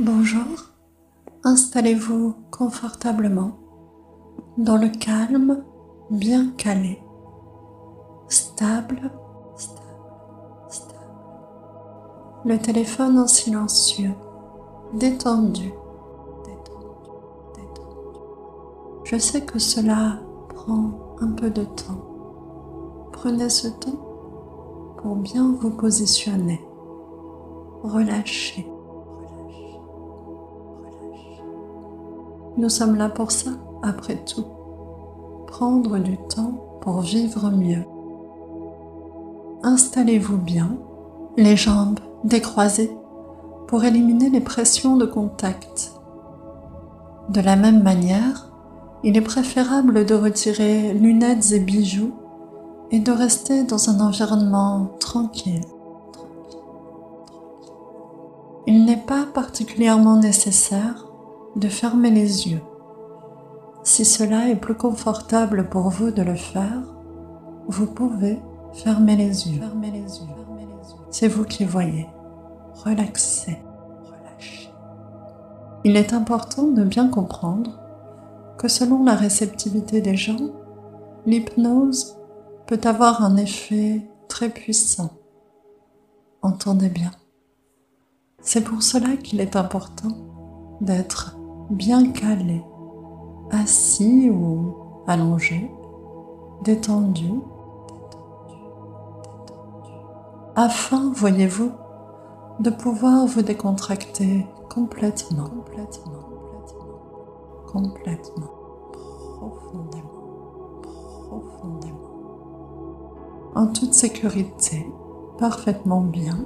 Bonjour, installez-vous confortablement dans le calme bien calé, stable, stable, stable. Le téléphone en silencieux, détendu, détendu, détendu. Je sais que cela prend un peu de temps. Prenez ce temps pour bien vous positionner. Relâchez, Nous sommes là pour ça, après tout. Prendre du temps pour vivre mieux. Installez-vous bien, les jambes décroisées pour éliminer les pressions de contact. De la même manière, il est préférable de retirer lunettes et bijoux et de rester dans un environnement tranquille. Il n'est pas particulièrement nécessaire de fermer les yeux. Si cela est plus confortable pour vous de le faire, vous pouvez fermer les yeux. C'est vous qui voyez. Relaxez, relâchez. Il est important de bien comprendre que selon la réceptivité des gens, l'hypnose peut avoir un effet très puissant. Entendez bien. C'est pour cela qu'il est important d'être bien calé, assis ou allongé, détendu, afin, voyez-vous, de pouvoir vous décontracter complètement, complètement, complètement, complètement, profondément, profondément en toute sécurité, parfaitement bien,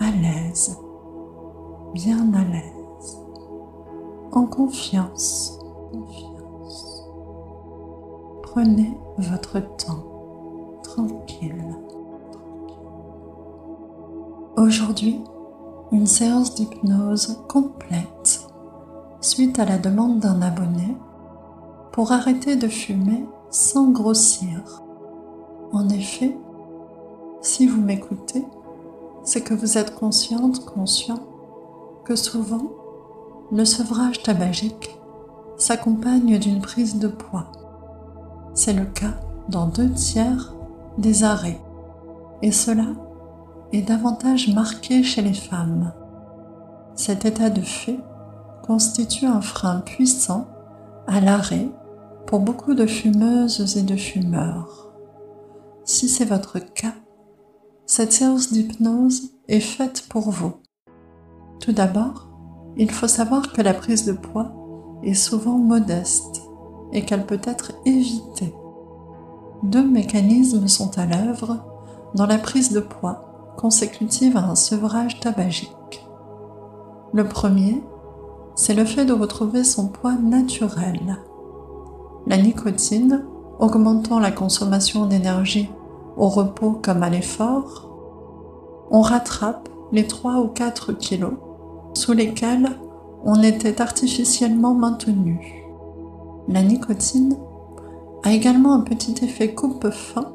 à l'aise, bien à l'aise, en confiance, confiance. Prenez votre temps, tranquille. Aujourd'hui, une séance d'hypnose complète suite à la demande d'un abonné pour arrêter de fumer sans grossir en effet, si vous m'écoutez, c'est que vous êtes consciente, conscient que souvent, le sevrage tabagique s'accompagne d'une prise de poids. C'est le cas dans deux tiers des arrêts, et cela est davantage marqué chez les femmes. Cet état de fait constitue un frein puissant à l'arrêt pour beaucoup de fumeuses et de fumeurs. Si c'est votre cas, cette séance d'hypnose est faite pour vous. Tout d'abord, il faut savoir que la prise de poids est souvent modeste et qu'elle peut être évitée. Deux mécanismes sont à l'œuvre dans la prise de poids consécutive à un sevrage tabagique. Le premier, c'est le fait de retrouver son poids naturel. La nicotine augmentant la consommation d'énergie au repos comme à l'effort, on rattrape les 3 ou 4 kilos sous lesquels on était artificiellement maintenu. La nicotine a également un petit effet coupe-fin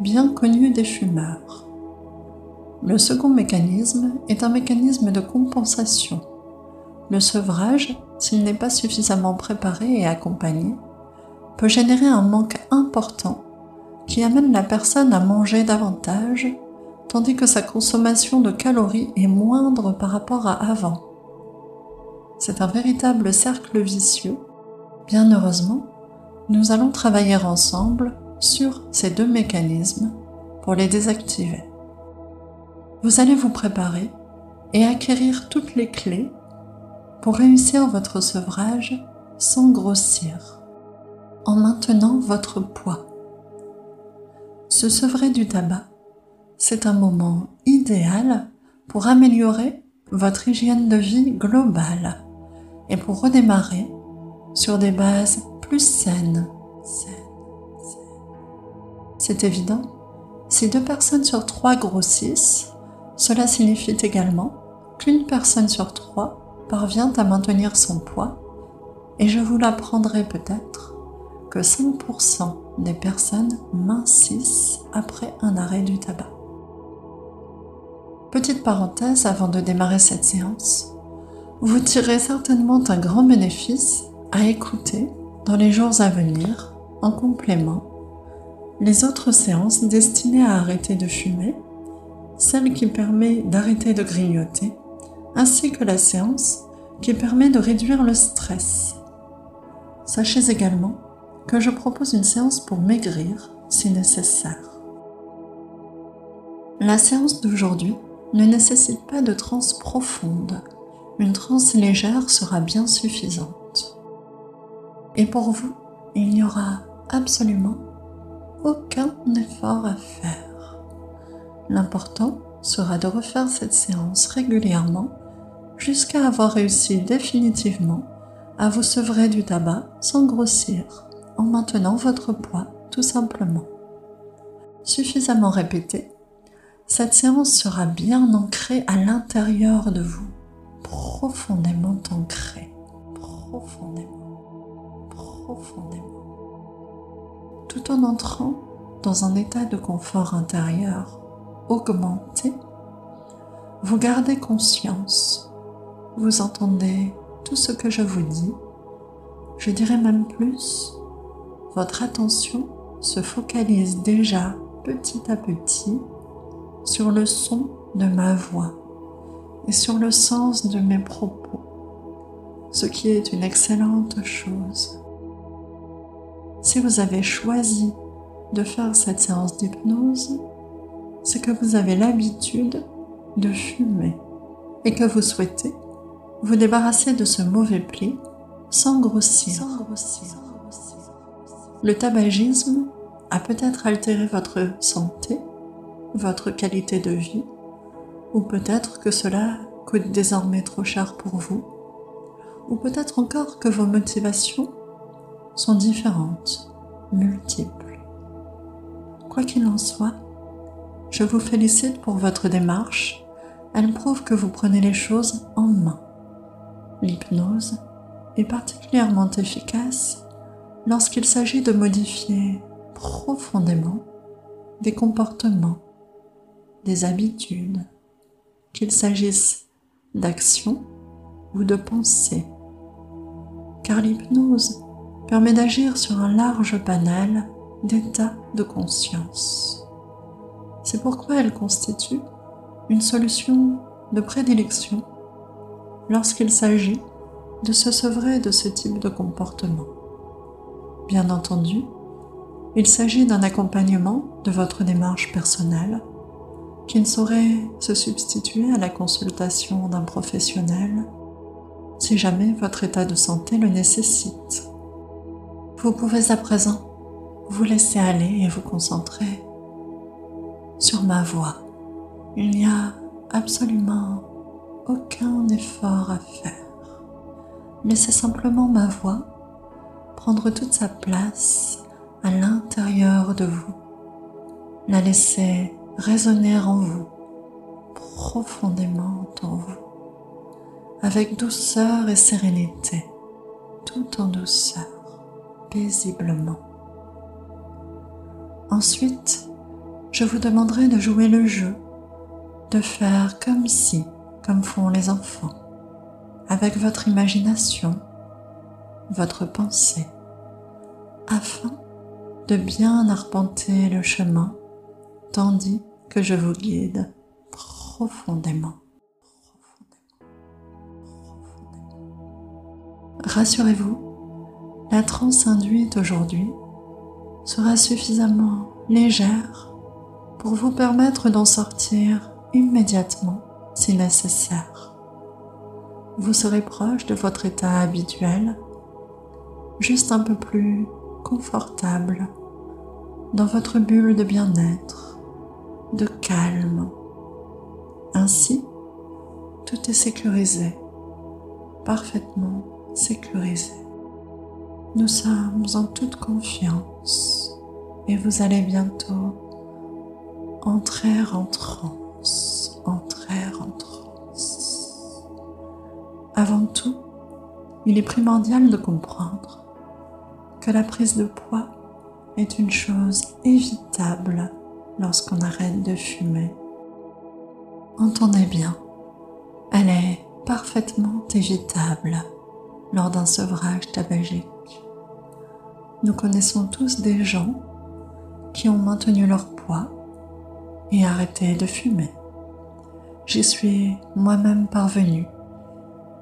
bien connu des fumeurs. Le second mécanisme est un mécanisme de compensation. Le sevrage, s'il n'est pas suffisamment préparé et accompagné, peut générer un manque important qui amène la personne à manger davantage, tandis que sa consommation de calories est moindre par rapport à avant. C'est un véritable cercle vicieux. Bien heureusement, nous allons travailler ensemble sur ces deux mécanismes pour les désactiver. Vous allez vous préparer et acquérir toutes les clés pour réussir votre sevrage sans grossir en maintenant votre poids. Se sevrer du tabac, c'est un moment idéal pour améliorer votre hygiène de vie globale et pour redémarrer sur des bases plus saines. C'est évident, si deux personnes sur trois grossissent, cela signifie également qu'une personne sur trois parvient à maintenir son poids, et je vous l'apprendrai peut-être que 5% des personnes mincissent après un arrêt du tabac. Petite parenthèse avant de démarrer cette séance. Vous tirez certainement un grand bénéfice à écouter dans les jours à venir, en complément, les autres séances destinées à arrêter de fumer, celle qui permet d'arrêter de grignoter, ainsi que la séance qui permet de réduire le stress. Sachez également que je propose une séance pour maigrir si nécessaire. La séance d'aujourd'hui ne nécessite pas de transe profonde. Une transe légère sera bien suffisante. Et pour vous, il n'y aura absolument aucun effort à faire. L'important sera de refaire cette séance régulièrement jusqu'à avoir réussi définitivement à vous sevrer du tabac sans grossir, en maintenant votre poids tout simplement. Suffisamment répété, cette séance sera bien ancrée à l'intérieur de vous, profondément ancrée, profondément, profondément, tout en entrant dans un état de confort intérieur augmenté, vous gardez conscience, vous entendez tout ce que je vous dis, je dirais même plus, votre attention se focalise déjà petit à petit sur le son de ma voix et sur le sens de mes propos, ce qui est une excellente chose. Si vous avez choisi de faire cette séance d'hypnose, c'est que vous avez l'habitude de fumer et que vous souhaitez vous débarrasser de ce mauvais pli sans grossir. Sans grossir. Le tabagisme a peut-être altéré votre santé votre qualité de vie, ou peut-être que cela coûte désormais trop cher pour vous, ou peut-être encore que vos motivations sont différentes, multiples. Quoi qu'il en soit, je vous félicite pour votre démarche, elle prouve que vous prenez les choses en main. L'hypnose est particulièrement efficace lorsqu'il s'agit de modifier profondément des comportements des habitudes, qu'il s'agisse d'action ou de pensée. Car l'hypnose permet d'agir sur un large panel d'états de conscience. C'est pourquoi elle constitue une solution de prédilection lorsqu'il s'agit de se sevrer de ce type de comportement. Bien entendu, il s'agit d'un accompagnement de votre démarche personnelle qui ne saurait se substituer à la consultation d'un professionnel si jamais votre état de santé le nécessite. Vous pouvez à présent vous laisser aller et vous concentrer sur ma voix. Il n'y a absolument aucun effort à faire. Laissez simplement ma voix prendre toute sa place à l'intérieur de vous. La laissez résonner en vous, profondément en vous, avec douceur et sérénité, tout en douceur, paisiblement. Ensuite, je vous demanderai de jouer le jeu, de faire comme si, comme font les enfants, avec votre imagination, votre pensée, afin de bien arpenter le chemin tandis que je vous guide profondément. Rassurez-vous, la transe induite aujourd'hui sera suffisamment légère pour vous permettre d'en sortir immédiatement si nécessaire. Vous serez proche de votre état habituel, juste un peu plus confortable dans votre bulle de bien-être de calme. Ainsi, tout est sécurisé, parfaitement sécurisé. Nous sommes en toute confiance et vous allez bientôt entrer en transe, entrer en transe. Avant tout, il est primordial de comprendre que la prise de poids est une chose évitable lorsqu'on arrête de fumer. Entendez bien, elle est parfaitement évitable lors d'un sevrage tabagique. Nous connaissons tous des gens qui ont maintenu leur poids et arrêté de fumer. J'y suis moi-même parvenu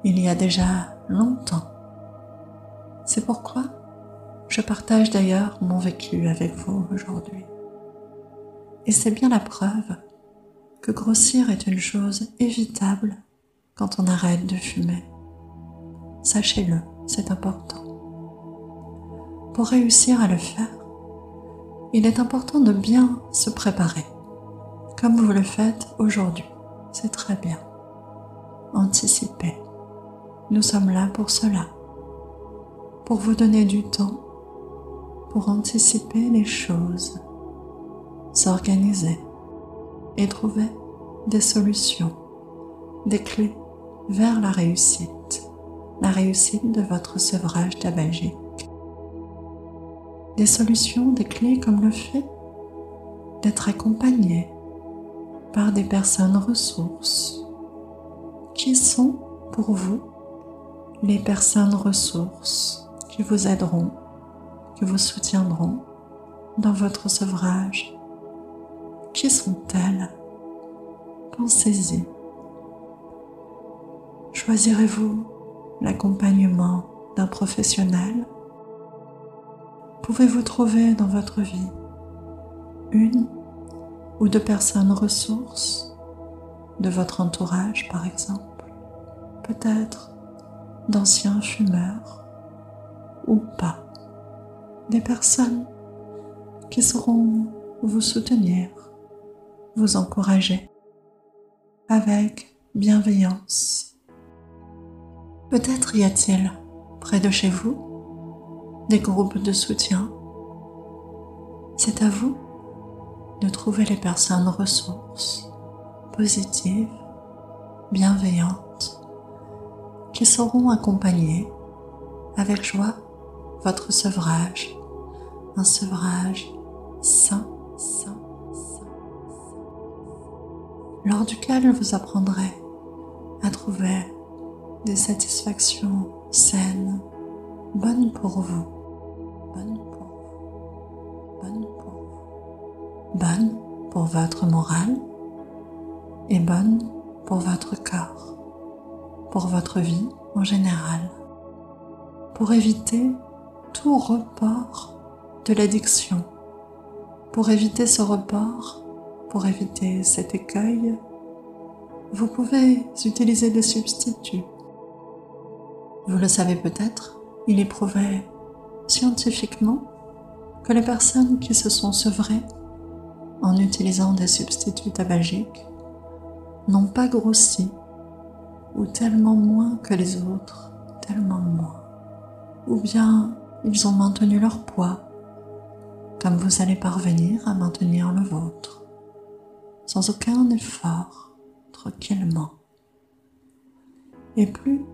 il y a déjà longtemps. C'est pourquoi je partage d'ailleurs mon vécu avec vous aujourd'hui. Et c'est bien la preuve que grossir est une chose évitable quand on arrête de fumer. Sachez-le, c'est important. Pour réussir à le faire, il est important de bien se préparer, comme vous le faites aujourd'hui. C'est très bien. Anticipez. Nous sommes là pour cela, pour vous donner du temps, pour anticiper les choses, s'organiser et trouver des solutions, des clés vers la réussite, la réussite de votre sevrage tabagique. Des solutions, des clés comme le fait d'être accompagné par des personnes ressources qui sont pour vous les personnes ressources qui vous aideront, qui vous soutiendront dans votre sevrage. Qui sont-elles Pensez-y. Choisirez-vous l'accompagnement d'un professionnel? Pouvez-vous trouver dans votre vie une ou deux personnes ressources de votre entourage par exemple? Peut-être d'anciens fumeurs ou pas, des personnes qui sauront vous soutenir, vous encourager avec bienveillance. Peut-être y a-t-il près de chez vous des groupes de soutien. C'est à vous de trouver les personnes ressources, positives, bienveillantes qui sauront accompagner avec joie votre sevrage, un sevrage sain, sain, lors duquel vous apprendrez à trouver des satisfactions saines, bonnes pour vous, bonnes pour vous, bonnes pour vous, bonnes pour votre morale et bonnes pour votre corps. Pour votre vie en général, pour éviter tout report de l'addiction, pour éviter ce report, pour éviter cet écueil, vous pouvez utiliser des substituts. Vous le savez peut-être, il est prouvé scientifiquement que les personnes qui se sont sevrées en utilisant des substituts tabagiques n'ont pas grossi ou tellement moins que les autres, tellement moins. Ou bien ils ont maintenu leur poids, comme vous allez parvenir à maintenir le vôtre, sans aucun effort, tranquillement. Et plus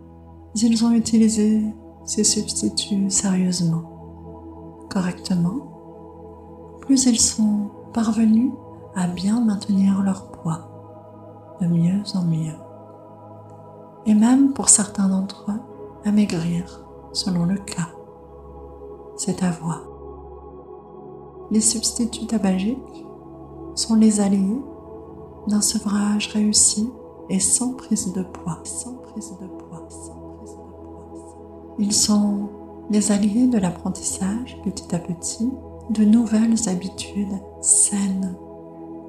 ils ont utilisé ces substituts sérieusement, correctement, plus ils sont parvenus à bien maintenir leur poids, de mieux en mieux et même pour certains d'entre eux, à maigrir selon le cas. C'est à voir. Les substituts tabagiques sont les alliés d'un sevrage réussi et sans prise de poids, sans prise de poids, sans prise de poids. Ils sont les alliés de l'apprentissage petit à petit de nouvelles habitudes saines,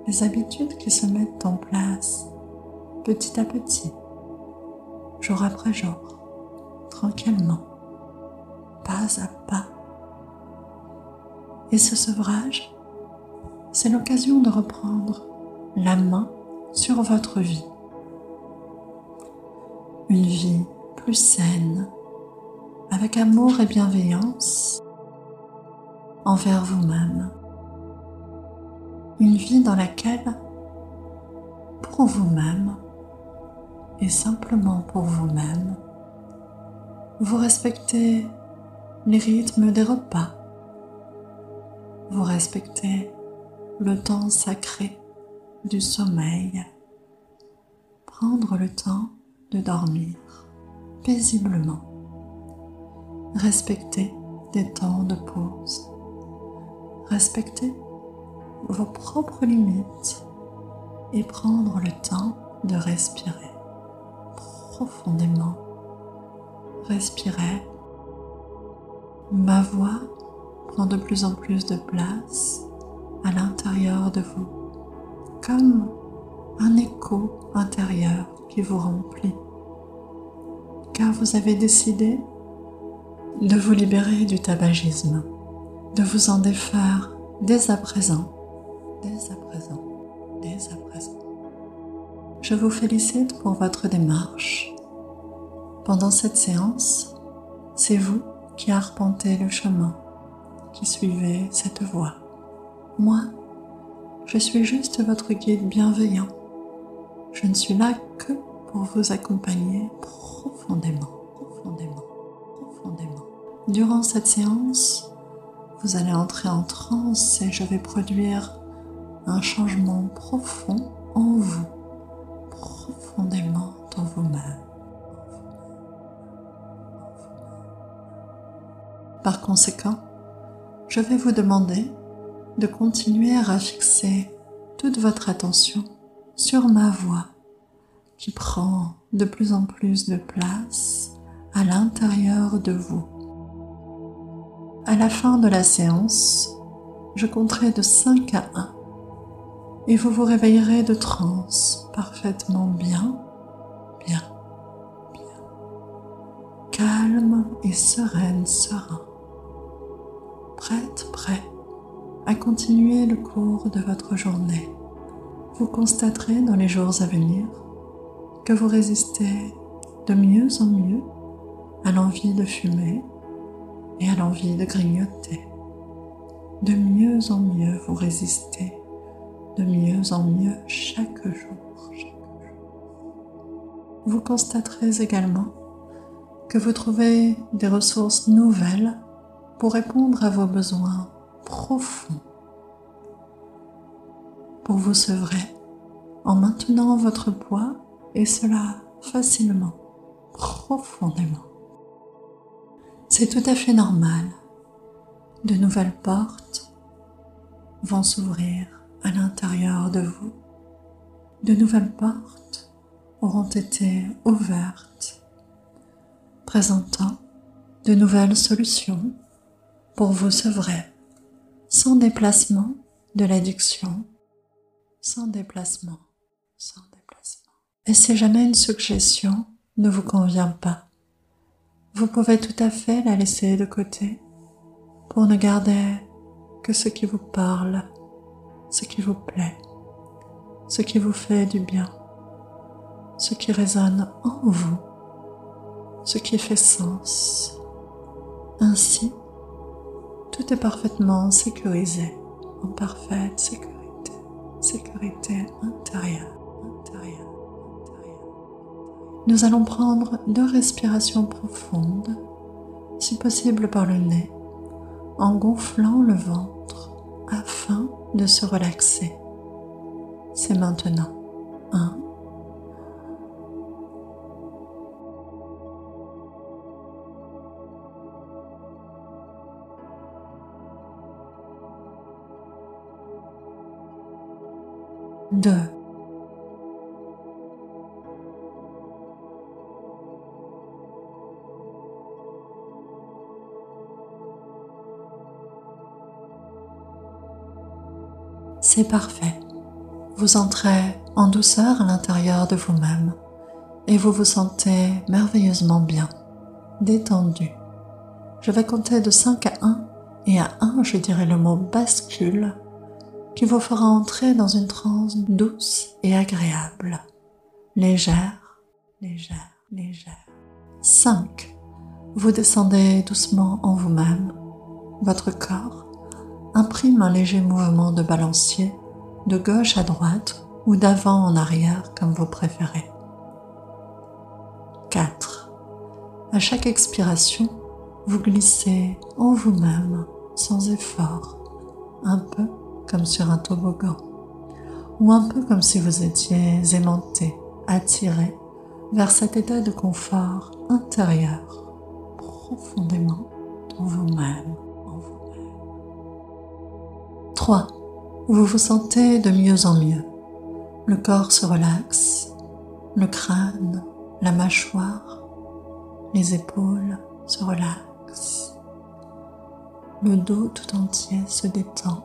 des habitudes qui se mettent en place petit à petit jour après jour, tranquillement, pas à pas. Et ce sevrage, c'est l'occasion de reprendre la main sur votre vie. Une vie plus saine, avec amour et bienveillance envers vous-même. Une vie dans laquelle, pour vous-même, et simplement pour vous-même, vous respectez les rythmes des repas, vous respectez le temps sacré du sommeil, prendre le temps de dormir paisiblement. Respectez des temps de pause. Respectez vos propres limites et prendre le temps de respirer profondément. Respirez. Ma voix prend de plus en plus de place à l'intérieur de vous, comme un écho intérieur qui vous remplit. Car vous avez décidé de vous libérer du tabagisme, de vous en défaire dès à présent, dès à présent, dès à présent. Je vous félicite pour votre démarche. Pendant cette séance, c'est vous qui arpentez le chemin, qui suivez cette voie. Moi, je suis juste votre guide bienveillant. Je ne suis là que pour vous accompagner profondément, profondément, profondément. Durant cette séance, vous allez entrer en transe et je vais produire un changement profond en vous, profondément dans vous-même. Par conséquent, je vais vous demander de continuer à fixer toute votre attention sur ma voix qui prend de plus en plus de place à l'intérieur de vous. À la fin de la séance, je compterai de 5 à 1 et vous vous réveillerez de transe parfaitement bien, bien, bien, calme et sereine, serein, prête, prêt à continuer le cours de votre journée. Vous constaterez dans les jours à venir que vous résistez de mieux en mieux à l'envie de fumer et à l'envie de grignoter. De mieux en mieux vous résistez, de mieux en mieux chaque jour. Vous constaterez également que vous trouvez des ressources nouvelles pour répondre à vos besoins profonds, pour vous sevrer en maintenant votre poids et cela facilement, profondément. C'est tout à fait normal. De nouvelles portes vont s'ouvrir à l'intérieur de vous. De nouvelles portes auront été ouvertes, présentant de nouvelles solutions pour vous sevrer, sans déplacement de l'addiction, sans déplacement, sans déplacement. Et si jamais une suggestion ne vous convient pas, vous pouvez tout à fait la laisser de côté pour ne garder que ce qui vous parle, ce qui vous plaît, ce qui vous fait du bien, ce qui résonne en vous, ce qui fait sens. Ainsi, tout est parfaitement sécurisé, en parfaite sécurité, sécurité intérieure, intérieure, intérieure. Nous allons prendre deux respirations profondes, si possible par le nez, en gonflant le ventre afin de se relaxer. C'est maintenant. 1. Deux. C'est parfait. Vous entrez en douceur à l'intérieur de vous-même et vous vous sentez merveilleusement bien, détendu. Je vais compter de 5 à 1 et à 1 je dirai le mot bascule qui vous fera entrer dans une transe douce et agréable, légère, légère, légère. 5. Vous descendez doucement en vous-même. Votre corps imprime un léger mouvement de balancier de gauche à droite ou d'avant en arrière comme vous préférez. 4. À chaque expiration, vous glissez en vous-même sans effort, un peu comme sur un toboggan, ou un peu comme si vous étiez aimanté, attiré vers cet état de confort intérieur profondément en vous-même. Vous-même. 3. Vous vous sentez de mieux en mieux. Le corps se relaxe, le crâne, la mâchoire, les épaules se relaxent. Le dos tout entier se détend.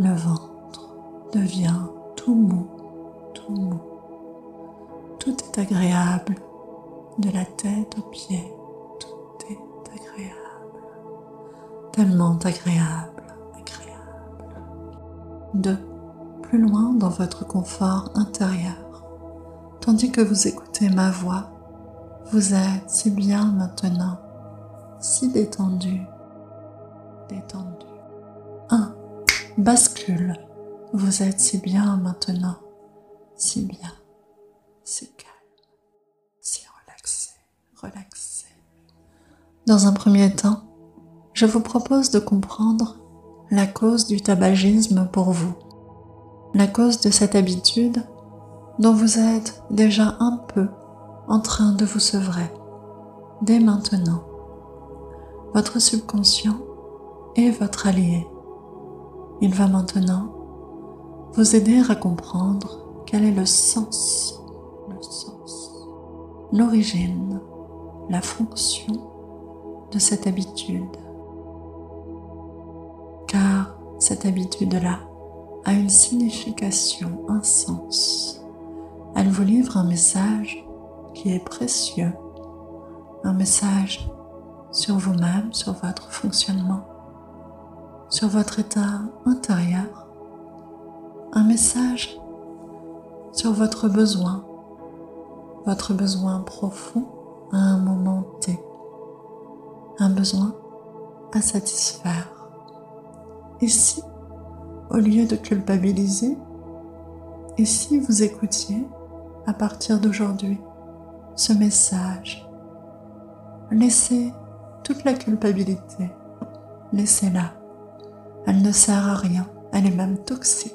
Le ventre devient tout mou, tout mou. Tout est agréable, de la tête aux pieds, tout est agréable. Tellement agréable, agréable. 2. Plus loin dans votre confort intérieur, tandis que vous écoutez ma voix, vous êtes si bien maintenant, si détendu, détendu. 1. Bascule. Vous êtes si bien maintenant, si bien, si calme, si relaxé, relaxé. Dans un premier temps, je vous propose de comprendre la cause du tabagisme pour vous, la cause de cette habitude dont vous êtes déjà un peu en train de vous sevrer dès maintenant. Votre subconscient est votre allié. Il va maintenant vous aider à comprendre quel est le sens, le sens, l'origine, la fonction de cette habitude. Car cette habitude-là a une signification, un sens. Elle vous livre un message qui est précieux, un message sur vous-même, sur votre fonctionnement, sur votre état intérieur, un message sur votre besoin, votre besoin profond à un moment T, un besoin à satisfaire. Et si, au lieu de culpabiliser, et si vous écoutiez à partir d'aujourd'hui ce message. Laissez toute la culpabilité. Laissez-la. Elle ne sert à rien. Elle est même toxique.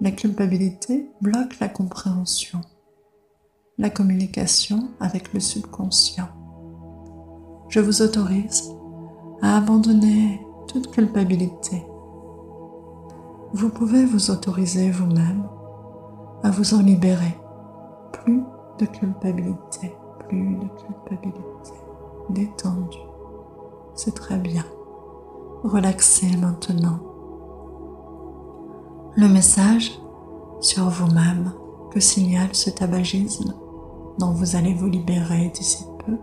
La culpabilité bloque la compréhension, la communication avec le subconscient. Je vous autorise à abandonner toute culpabilité. Vous pouvez vous autoriser vous-même à vous en libérer. Plus de culpabilité, plus de culpabilité, détendu. C'est très bien. Relaxez maintenant. Le message sur vous-même que signale ce tabagisme dont vous allez vous libérer d'ici peu,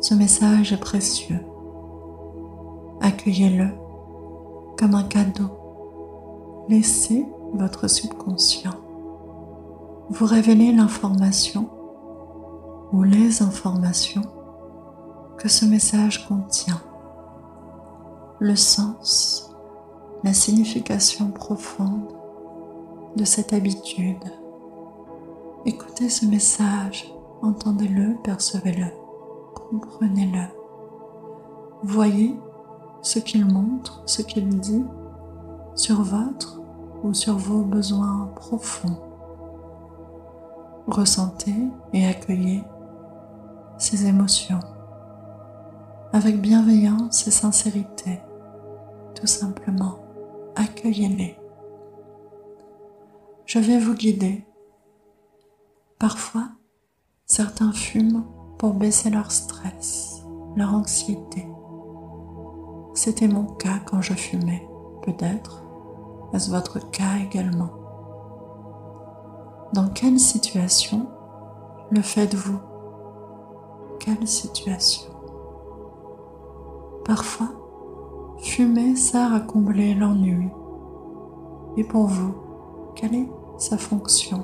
ce message est précieux. Accueillez-le comme un cadeau. Laissez votre subconscient vous révélez l'information ou les informations que ce message contient, le sens, la signification profonde de cette habitude. Écoutez ce message, entendez-le, percevez-le, comprenez-le. Voyez ce qu'il montre, ce qu'il dit sur votre ou sur vos besoins profonds ressentez et accueillez ces émotions avec bienveillance et sincérité. Tout simplement, accueillez-les. Je vais vous guider. Parfois, certains fument pour baisser leur stress, leur anxiété. C'était mon cas quand je fumais. Peut-être est-ce votre cas également? Dans quelle situation le faites-vous? Quelle situation? Parfois, fumer sert à combler l'ennui. Et pour vous, quelle est sa fonction?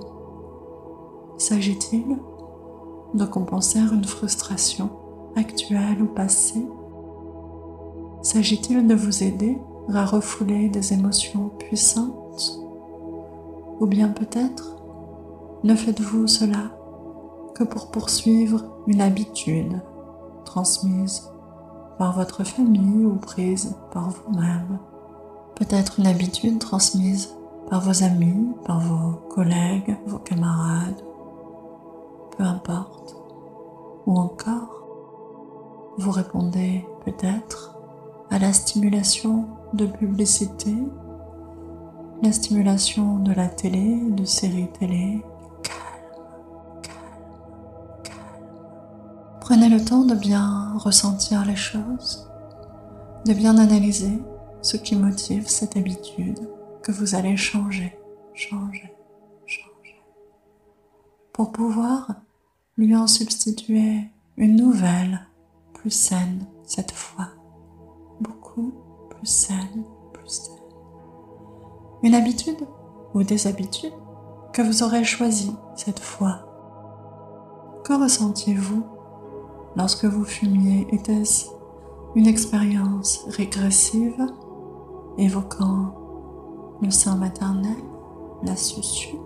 S'agit-il de compenser une frustration actuelle ou passée? S'agit-il de vous aider à refouler des émotions puissantes? Ou bien peut-être ne faites-vous cela que pour poursuivre une habitude transmise par votre famille ou prise par vous-même. Peut-être une habitude transmise par vos amis, par vos collègues, vos camarades, peu importe. Ou encore, vous répondez peut-être à la stimulation de publicité, la stimulation de la télé, de séries télé. Prenez le temps de bien ressentir les choses, de bien analyser ce qui motive cette habitude que vous allez changer, changer, changer, pour pouvoir lui en substituer une nouvelle, plus saine cette fois, beaucoup plus saine, plus saine. Une habitude ou des habitudes que vous aurez choisies cette fois. Que ressentiez-vous lorsque vous fumiez Était-ce une expérience régressive? Évoquant le sein maternel, la susu,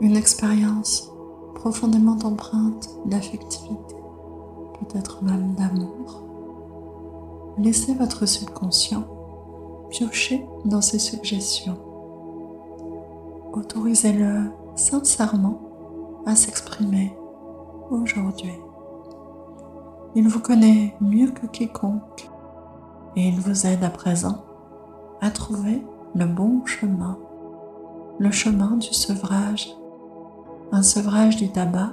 une expérience profondément empreinte d'affectivité, peut-être même d'amour? Laissez votre subconscient piocher dans ces suggestions. Autorisez-le sincèrement à s'exprimer aujourd'hui. Il vous connaît mieux que quiconque et il vous aide à présent à trouver le bon chemin, le chemin du sevrage, un sevrage du tabac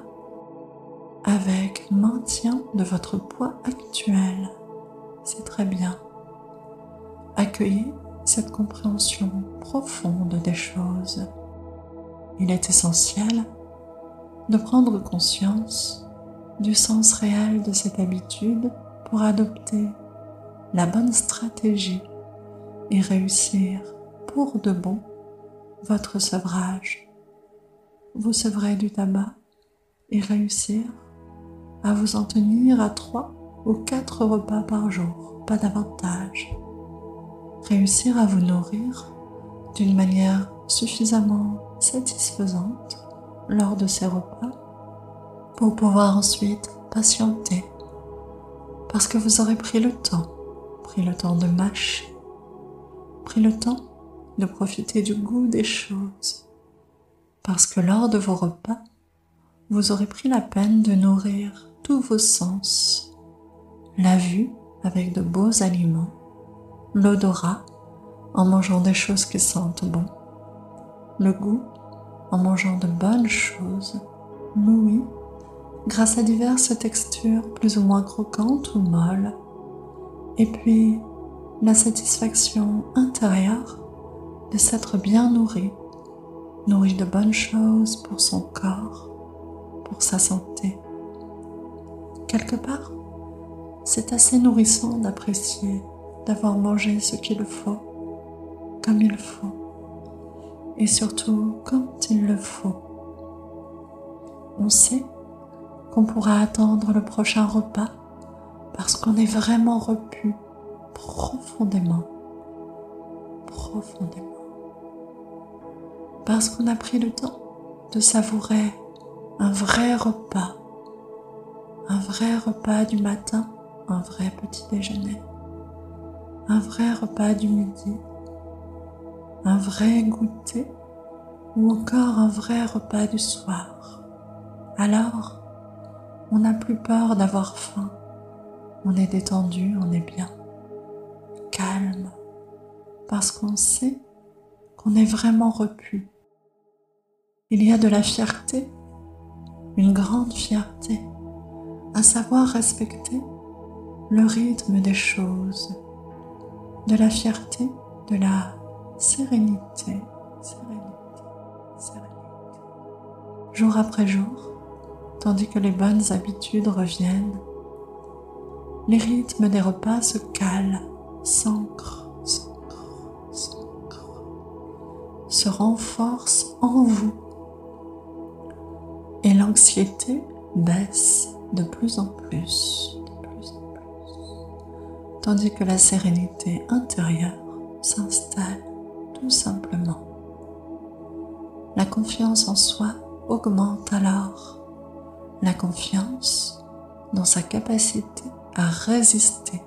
avec maintien de votre poids actuel. C'est très bien. Accueillez cette compréhension profonde des choses. Il est essentiel de prendre conscience du sens réel de cette habitude pour adopter la bonne stratégie et réussir pour de bon votre sevrage. Vous sevrez du tabac et réussir à vous en tenir à trois ou quatre repas par jour, pas davantage. Réussir à vous nourrir d'une manière suffisamment satisfaisante lors de ces repas pour pouvoir ensuite patienter. Parce que vous aurez pris le temps, pris le temps de mâcher, pris le temps de profiter du goût des choses, parce que lors de vos repas, vous aurez pris la peine de nourrir tous vos sens, la vue avec de beaux aliments, l'odorat en mangeant des choses qui sentent bon, le goût en mangeant de bonnes choses, l'ouïe grâce à diverses textures plus ou moins croquantes ou molles, et puis la satisfaction intérieure de s'être bien nourri, nourri de bonnes choses pour son corps, pour sa santé. Quelque part, c'est assez nourrissant d'apprécier d'avoir mangé ce qu'il faut, comme il faut, et surtout quand il le faut. On sait qu'on pourra attendre le prochain repas parce qu'on est vraiment repu profondément, profondément. Parce qu'on a pris le temps de savourer un vrai repas, un vrai repas du matin, un vrai petit déjeuner, un vrai repas du midi, un vrai goûter ou encore un vrai repas du soir. Alors, on n'a plus peur d'avoir faim, on est détendu, on est bien. Calme, parce qu'on sait qu'on est vraiment repu. Il y a de la fierté, une grande fierté, à savoir respecter le rythme des choses, de la fierté, de la sérénité, sérénité, sérénité. Jour après jour, tandis que les bonnes habitudes reviennent, les rythmes des repas se calent s'ancre, s'ancre, s'ancre, se renforce en vous. Et l'anxiété baisse de plus en plus, de plus en plus, tandis que la sérénité intérieure s'installe tout simplement. La confiance en soi augmente alors, la confiance dans sa capacité à résister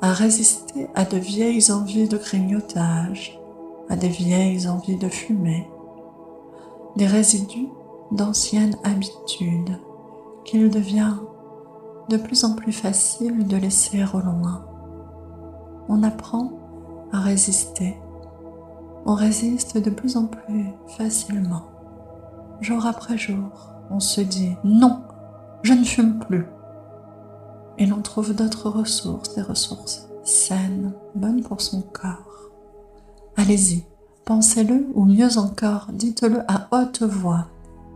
à résister à de vieilles envies de grignotage, à des vieilles envies de fumer, des résidus d'anciennes habitudes qu'il devient de plus en plus facile de laisser au loin. On apprend à résister. On résiste de plus en plus facilement. Jour après jour, on se dit non, je ne fume plus. Et l'on trouve d'autres ressources, des ressources saines, bonnes pour son corps. Allez-y, pensez-le ou mieux encore, dites-le à haute voix.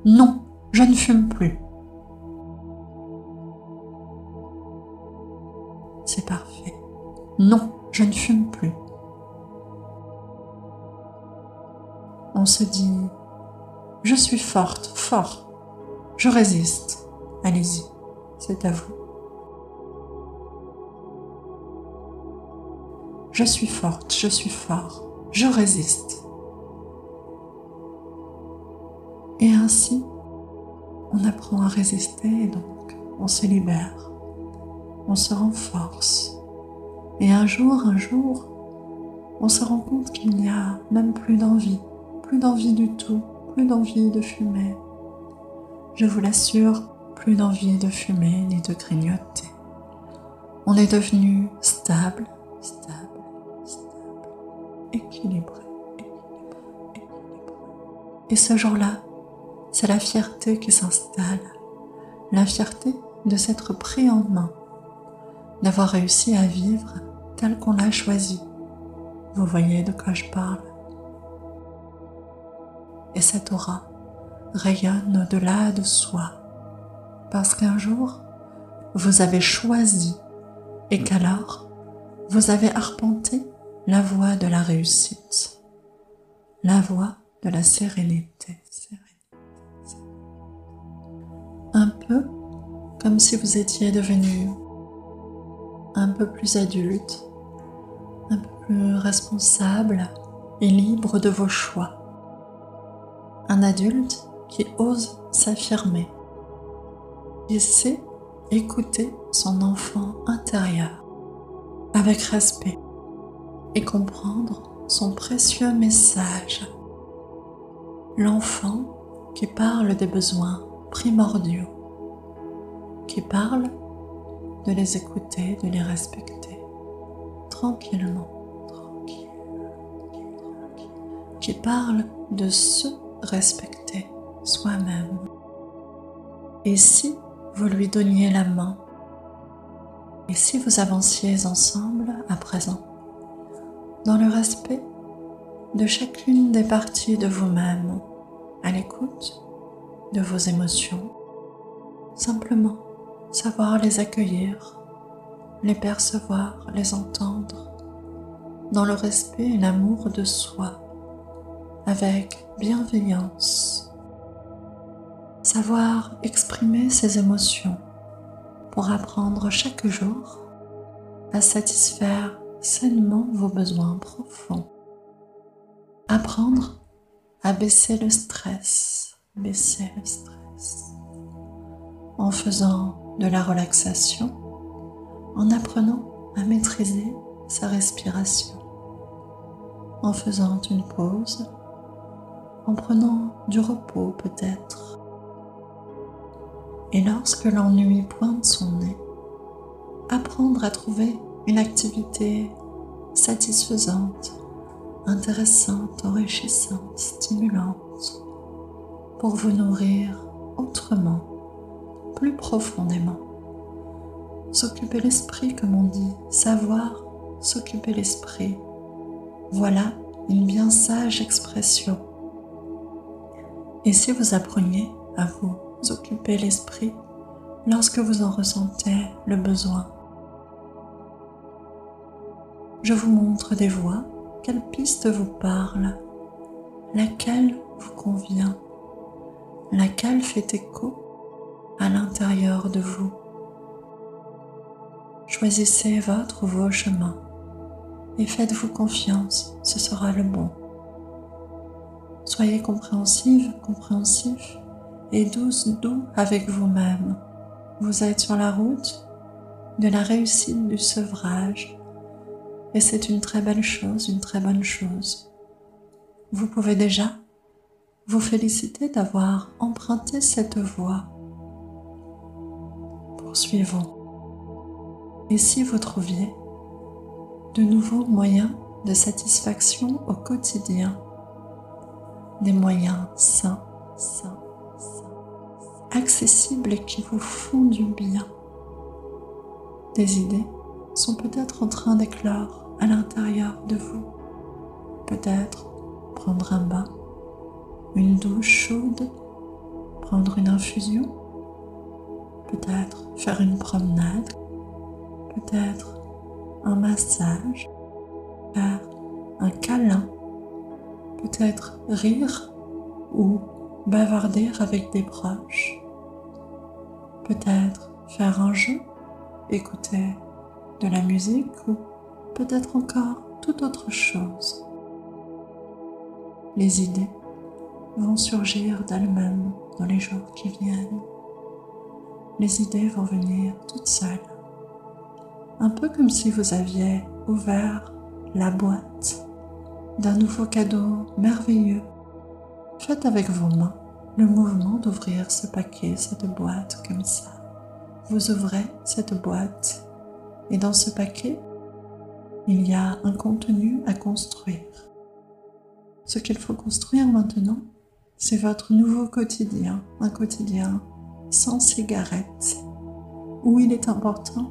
Non, je ne fume plus. C'est parfait. Non, je ne fume plus. On se dit, je suis forte, fort, je résiste. Allez-y, c'est à vous. Je suis forte, je suis fort, je résiste. Et ainsi, on apprend à résister et donc on se libère, on se renforce. Et un jour, un jour, on se rend compte qu'il n'y a même plus d'envie, plus d'envie du tout, plus d'envie de fumer. Je vous l'assure, plus d'envie de fumer ni de grignoter. On est devenu stable, stable équilibré, Et ce jour-là, c'est la fierté qui s'installe, la fierté de s'être pris en main, d'avoir réussi à vivre tel qu'on l'a choisi. Vous voyez de quoi je parle Et cette aura rayonne au-delà de soi, parce qu'un jour, vous avez choisi et qu'alors, vous avez arpenté la voie de la réussite, la voie de la sérénité. Un peu comme si vous étiez devenu un peu plus adulte, un peu plus responsable et libre de vos choix. Un adulte qui ose s'affirmer, qui sait écouter son enfant intérieur avec respect et comprendre son précieux message. L'enfant qui parle des besoins primordiaux, qui parle de les écouter, de les respecter, tranquillement, tranquille, qui parle de se respecter soi-même. Et si vous lui donniez la main, et si vous avanciez ensemble à présent, dans le respect de chacune des parties de vous-même, à l'écoute de vos émotions, simplement savoir les accueillir, les percevoir, les entendre, dans le respect et l'amour de soi, avec bienveillance. Savoir exprimer ses émotions pour apprendre chaque jour à satisfaire seulement vos besoins profonds. Apprendre à baisser le stress, baisser le stress, en faisant de la relaxation, en apprenant à maîtriser sa respiration, en faisant une pause, en prenant du repos peut-être. Et lorsque l'ennui pointe son nez, apprendre à trouver une activité satisfaisante, intéressante, enrichissante, stimulante pour vous nourrir autrement, plus profondément. S'occuper l'esprit, comme on dit, savoir s'occuper l'esprit. Voilà une bien sage expression. Et si vous appreniez à vous occuper l'esprit lorsque vous en ressentez le besoin, je vous montre des voies, quelle piste vous parle, laquelle vous convient, laquelle fait écho à l'intérieur de vous. Choisissez votre ou vos chemins et faites-vous confiance, ce sera le bon. Soyez compréhensive, compréhensif et douce, doux avec vous-même. Vous êtes sur la route de la réussite du sevrage et c'est une très belle chose, une très bonne chose. Vous pouvez déjà vous féliciter d'avoir emprunté cette voie. Poursuivons. Et si vous trouviez de nouveaux moyens de satisfaction au quotidien, des moyens sains, sains, accessibles et qui vous font du bien, des idées sont peut-être en train d'éclore à l'intérieur de vous. Peut-être prendre un bain, une douche chaude, prendre une infusion, peut-être faire une promenade, peut-être un massage, faire un câlin, peut-être rire ou bavarder avec des proches, peut-être faire un jeu, écouter de la musique ou peut-être encore toute autre chose. Les idées vont surgir d'elles-mêmes dans les jours qui viennent. Les idées vont venir toutes seules. Un peu comme si vous aviez ouvert la boîte d'un nouveau cadeau merveilleux. Faites avec vos mains le mouvement d'ouvrir ce paquet, cette boîte comme ça. Vous ouvrez cette boîte et dans ce paquet, il y a un contenu à construire. Ce qu'il faut construire maintenant, c'est votre nouveau quotidien, un quotidien sans cigarettes, où il est important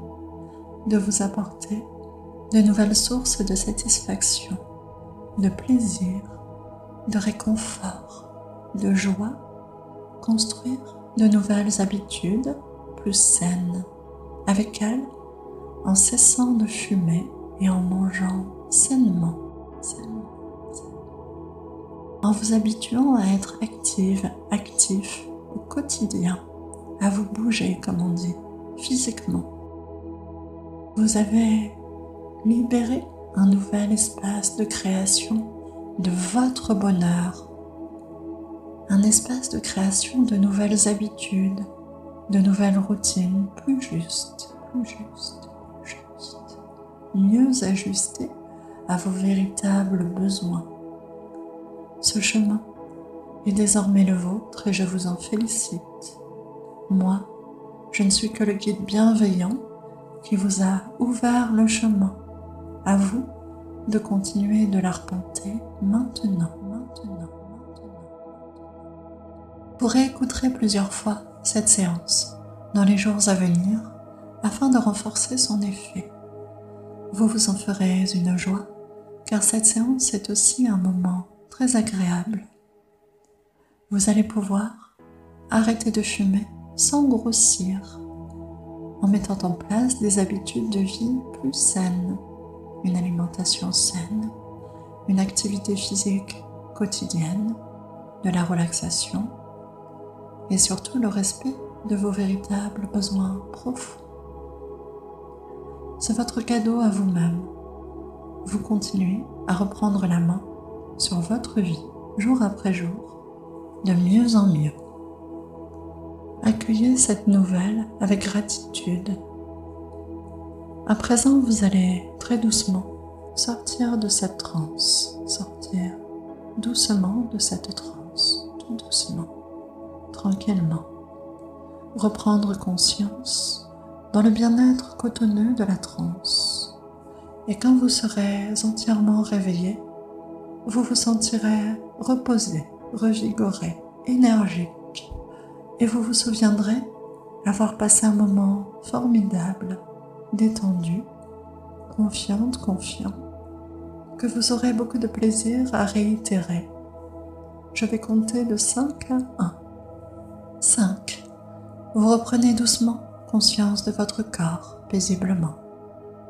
de vous apporter de nouvelles sources de satisfaction, de plaisir, de réconfort, de joie, construire de nouvelles habitudes plus saines, avec elles en cessant de fumer et en mangeant sainement, en vous habituant à être active, actif au quotidien, à vous bouger comme on dit, physiquement. Vous avez libéré un nouvel espace de création de votre bonheur, un espace de création de nouvelles habitudes, de nouvelles routines plus justes, plus justes mieux ajusté à vos véritables besoins. Ce chemin est désormais le vôtre et je vous en félicite. Moi, je ne suis que le guide bienveillant qui vous a ouvert le chemin. À vous de continuer de l'arpenter maintenant, Vous réécouterez plusieurs fois cette séance dans les jours à venir afin de renforcer son effet vous vous en ferez une joie, car cette séance est aussi un moment très agréable. Vous allez pouvoir arrêter de fumer sans grossir, en mettant en place des habitudes de vie plus saines, une alimentation saine, une activité physique quotidienne, de la relaxation et surtout le respect de vos véritables besoins profonds c'est votre cadeau à vous-même. Vous continuez à reprendre la main sur votre vie jour après jour, de mieux en mieux. Accueillez cette nouvelle avec gratitude. À présent, vous allez très doucement sortir de cette transe, sortir doucement de cette transe, tout doucement, tranquillement. Reprendre conscience dans le bien-être cotonneux de la transe. Et quand vous serez entièrement réveillé, vous vous sentirez reposé, revigoré, énergique, et vous vous souviendrez avoir passé un moment formidable, détendu, confiante, confiant, que vous aurez beaucoup de plaisir à réitérer. Je vais compter de 5 à 1. 5. Vous reprenez doucement conscience de votre corps paisiblement,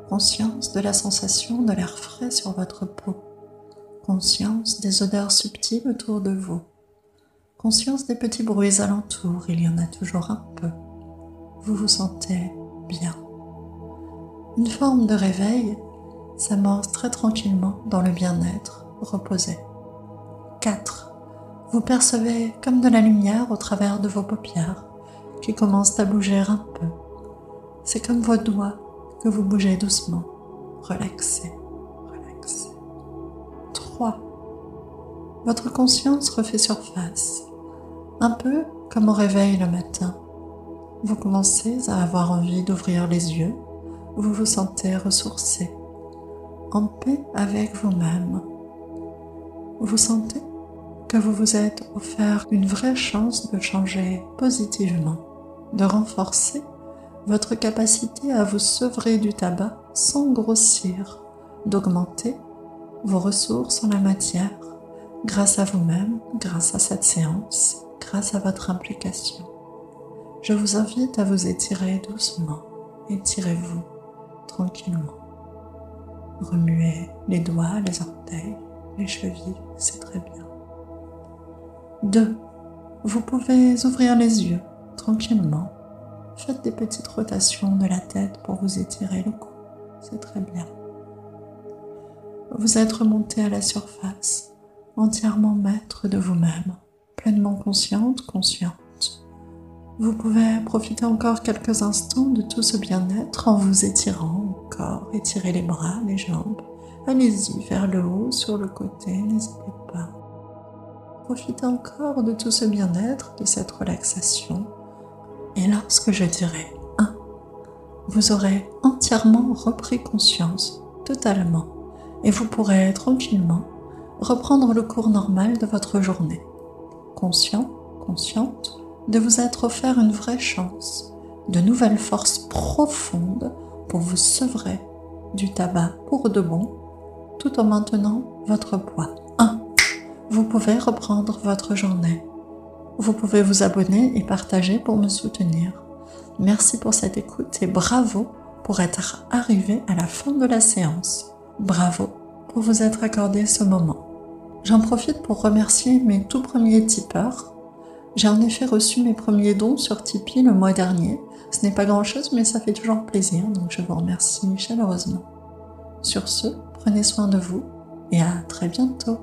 conscience de la sensation de l'air frais sur votre peau, conscience des odeurs subtiles autour de vous, conscience des petits bruits alentours, il y en a toujours un peu. Vous vous sentez bien. Une forme de réveil s'amorce très tranquillement dans le bien-être, reposé. 4. Vous percevez comme de la lumière au travers de vos paupières qui commencent à bouger un peu. C'est comme vos doigts que vous bougez doucement, relaxez, relaxez. 3. votre conscience refait surface, un peu comme au réveil le matin. Vous commencez à avoir envie d'ouvrir les yeux, vous vous sentez ressourcé, en paix avec vous-même. Vous sentez vous vous êtes offert une vraie chance de changer positivement, de renforcer votre capacité à vous sevrer du tabac sans grossir, d'augmenter vos ressources en la matière grâce à vous-même, grâce à cette séance, grâce à votre implication. Je vous invite à vous étirer doucement. Étirez-vous tranquillement. Remuez les doigts, les orteils, les chevilles, c'est très bien. 2. Vous pouvez ouvrir les yeux tranquillement. Faites des petites rotations de la tête pour vous étirer le cou, c'est très bien. Vous êtes remonté à la surface, entièrement maître de vous-même, pleinement consciente, consciente. Vous pouvez profiter encore quelques instants de tout ce bien-être en vous étirant encore, étirez les bras, les jambes. Allez-y vers le haut, sur le côté, n'hésitez pas. Profitez encore de tout ce bien-être, de cette relaxation. Et lorsque je dirai 1, vous aurez entièrement repris conscience, totalement, et vous pourrez tranquillement reprendre le cours normal de votre journée. Conscient, consciente de vous être offert une vraie chance, de nouvelles forces profondes pour vous sevrer du tabac pour de bon, tout en maintenant votre poids. 1. Vous pouvez reprendre votre journée. Vous pouvez vous abonner et partager pour me soutenir. Merci pour cette écoute et bravo pour être arrivé à la fin de la séance. Bravo pour vous être accordé ce moment. J'en profite pour remercier mes tout premiers tipeurs. J'ai en effet reçu mes premiers dons sur Tipeee le mois dernier. Ce n'est pas grand-chose, mais ça fait toujours plaisir, donc je vous remercie chaleureusement. Sur ce, prenez soin de vous et à très bientôt.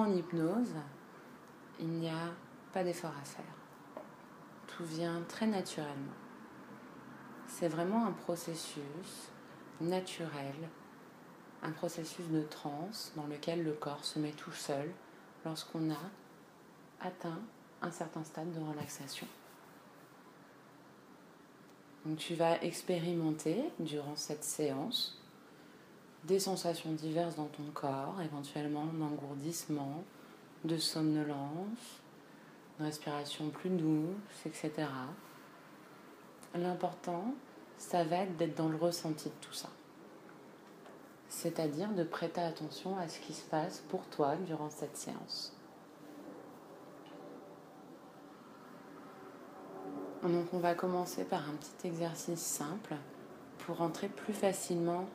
En hypnose, il n'y a pas d'effort à faire. Tout vient très naturellement. C'est vraiment un processus naturel, un processus de transe dans lequel le corps se met tout seul lorsqu'on a atteint un certain stade de relaxation. Donc tu vas expérimenter durant cette séance des sensations diverses dans ton corps, éventuellement d'engourdissement, de somnolence, une respiration plus douce, etc. L'important, ça va être d'être dans le ressenti de tout ça. C'est-à-dire de prêter attention à ce qui se passe pour toi durant cette séance. Donc on va commencer par un petit exercice simple pour rentrer plus facilement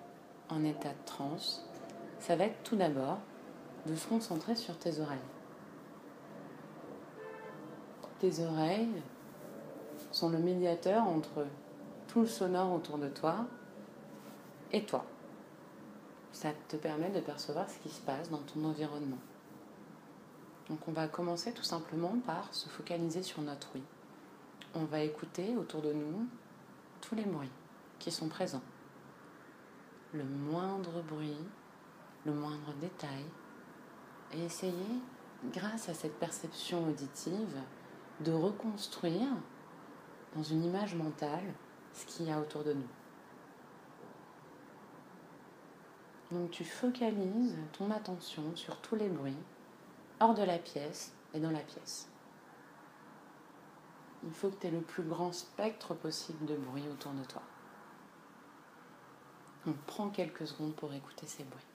en état de transe, ça va être tout d'abord de se concentrer sur tes oreilles. Tes oreilles sont le médiateur entre tout le sonore autour de toi et toi. Ça te permet de percevoir ce qui se passe dans ton environnement. Donc on va commencer tout simplement par se focaliser sur notre oui. On va écouter autour de nous tous les bruits qui sont présents le moindre bruit, le moindre détail, et essayer, grâce à cette perception auditive, de reconstruire dans une image mentale ce qu'il y a autour de nous. Donc tu focalises ton attention sur tous les bruits hors de la pièce et dans la pièce. Il faut que tu aies le plus grand spectre possible de bruit autour de toi. On prend quelques secondes pour écouter ces bruits.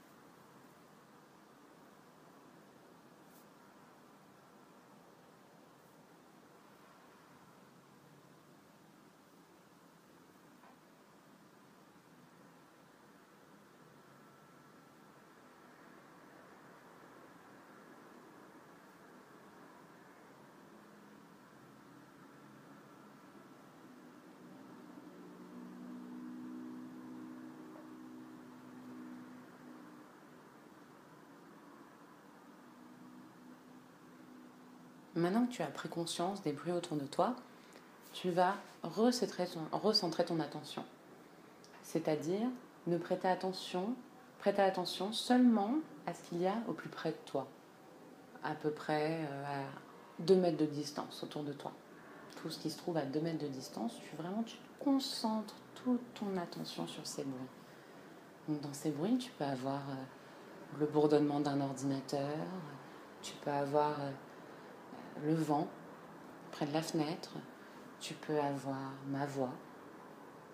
Maintenant que tu as pris conscience des bruits autour de toi, tu vas recentrer ton, attention. C'est-à-dire ne prêter attention, prêter attention seulement à ce qu'il y a au plus près de toi, à peu près euh, à 2 mètres de distance autour de toi. Tout ce qui se trouve à 2 mètres de distance, tu vraiment tu concentres toute ton attention sur ces bruits. Donc dans ces bruits, tu peux avoir euh, le bourdonnement d'un ordinateur, tu peux avoir euh, le vent près de la fenêtre, tu peux avoir ma voix,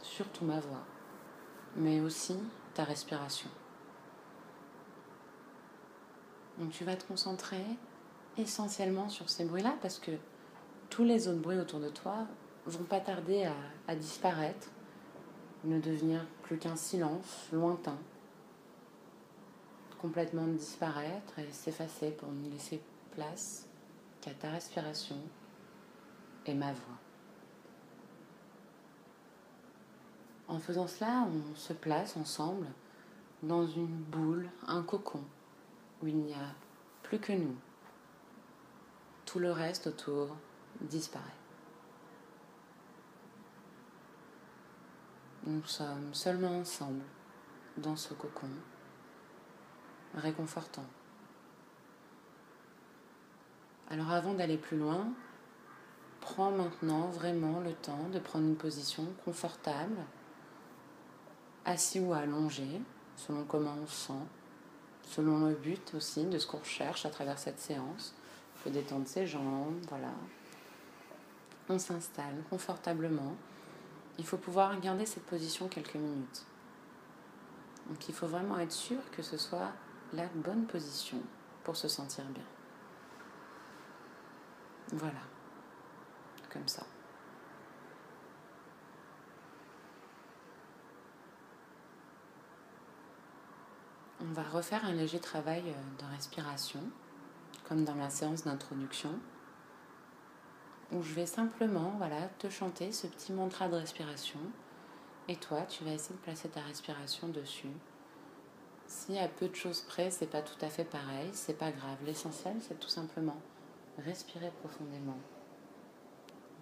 surtout ma voix, mais aussi ta respiration. Donc tu vas te concentrer essentiellement sur ces bruits-là parce que tous les autres bruits autour de toi vont pas tarder à, disparaître, ne devenir plus qu'un silence lointain, complètement disparaître et s'effacer pour ne laisser place qu'à ta respiration et ma voix. En faisant cela, on se place ensemble dans une boule, un cocon, où il n'y a plus que nous. Tout le reste autour disparaît. Nous sommes seulement ensemble dans ce cocon, réconfortant. Alors avant d'aller plus loin, prends maintenant vraiment le temps de prendre une position confortable assis ou allongé, selon comment on se sent, selon le but aussi de ce qu'on recherche à travers cette séance. Il faut détendre ses jambes, voilà. On s'installe confortablement. Il faut pouvoir garder cette position quelques minutes. Donc il faut vraiment être sûr que ce soit la bonne position pour se sentir bien. Voilà, comme ça. On va refaire un léger travail euh, de respiration, comme dans la séance d'introduction, où je vais simplement voilà, te chanter ce petit mantra de respiration. Et toi, tu vas essayer de placer ta respiration dessus. Si à peu de choses près, c'est pas tout à fait pareil, c'est pas grave. L'essentiel, c'est tout simplement respirer profondément.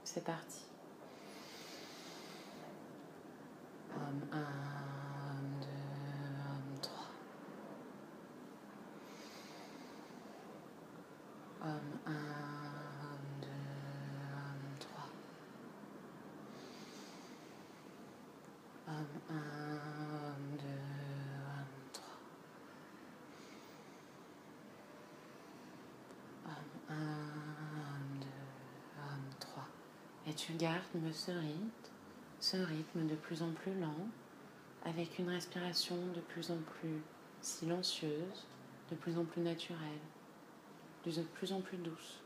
C'est parti. Un, deux, trois. Un, deux, trois. Et tu gardes ce rythme, ce rythme de plus en plus lent, avec une respiration de plus en plus silencieuse, de plus en plus naturelle de plus en plus douce.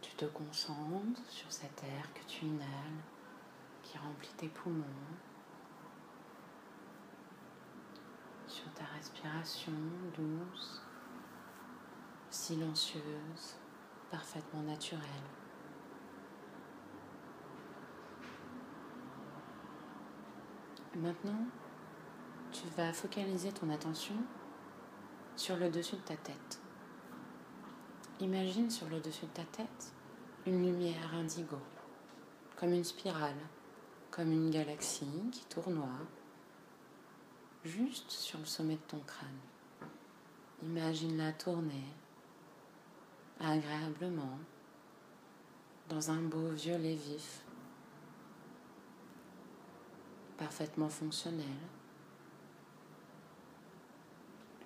Tu te concentres sur cet air que tu inhales, qui remplit tes poumons, sur ta respiration douce, silencieuse, parfaitement naturelle. Maintenant, tu vas focaliser ton attention sur le dessus de ta tête. Imagine sur le dessus de ta tête une lumière indigo, comme une spirale, comme une galaxie qui tournoie, juste sur le sommet de ton crâne. Imagine-la tourner agréablement dans un beau violet vif, parfaitement fonctionnel.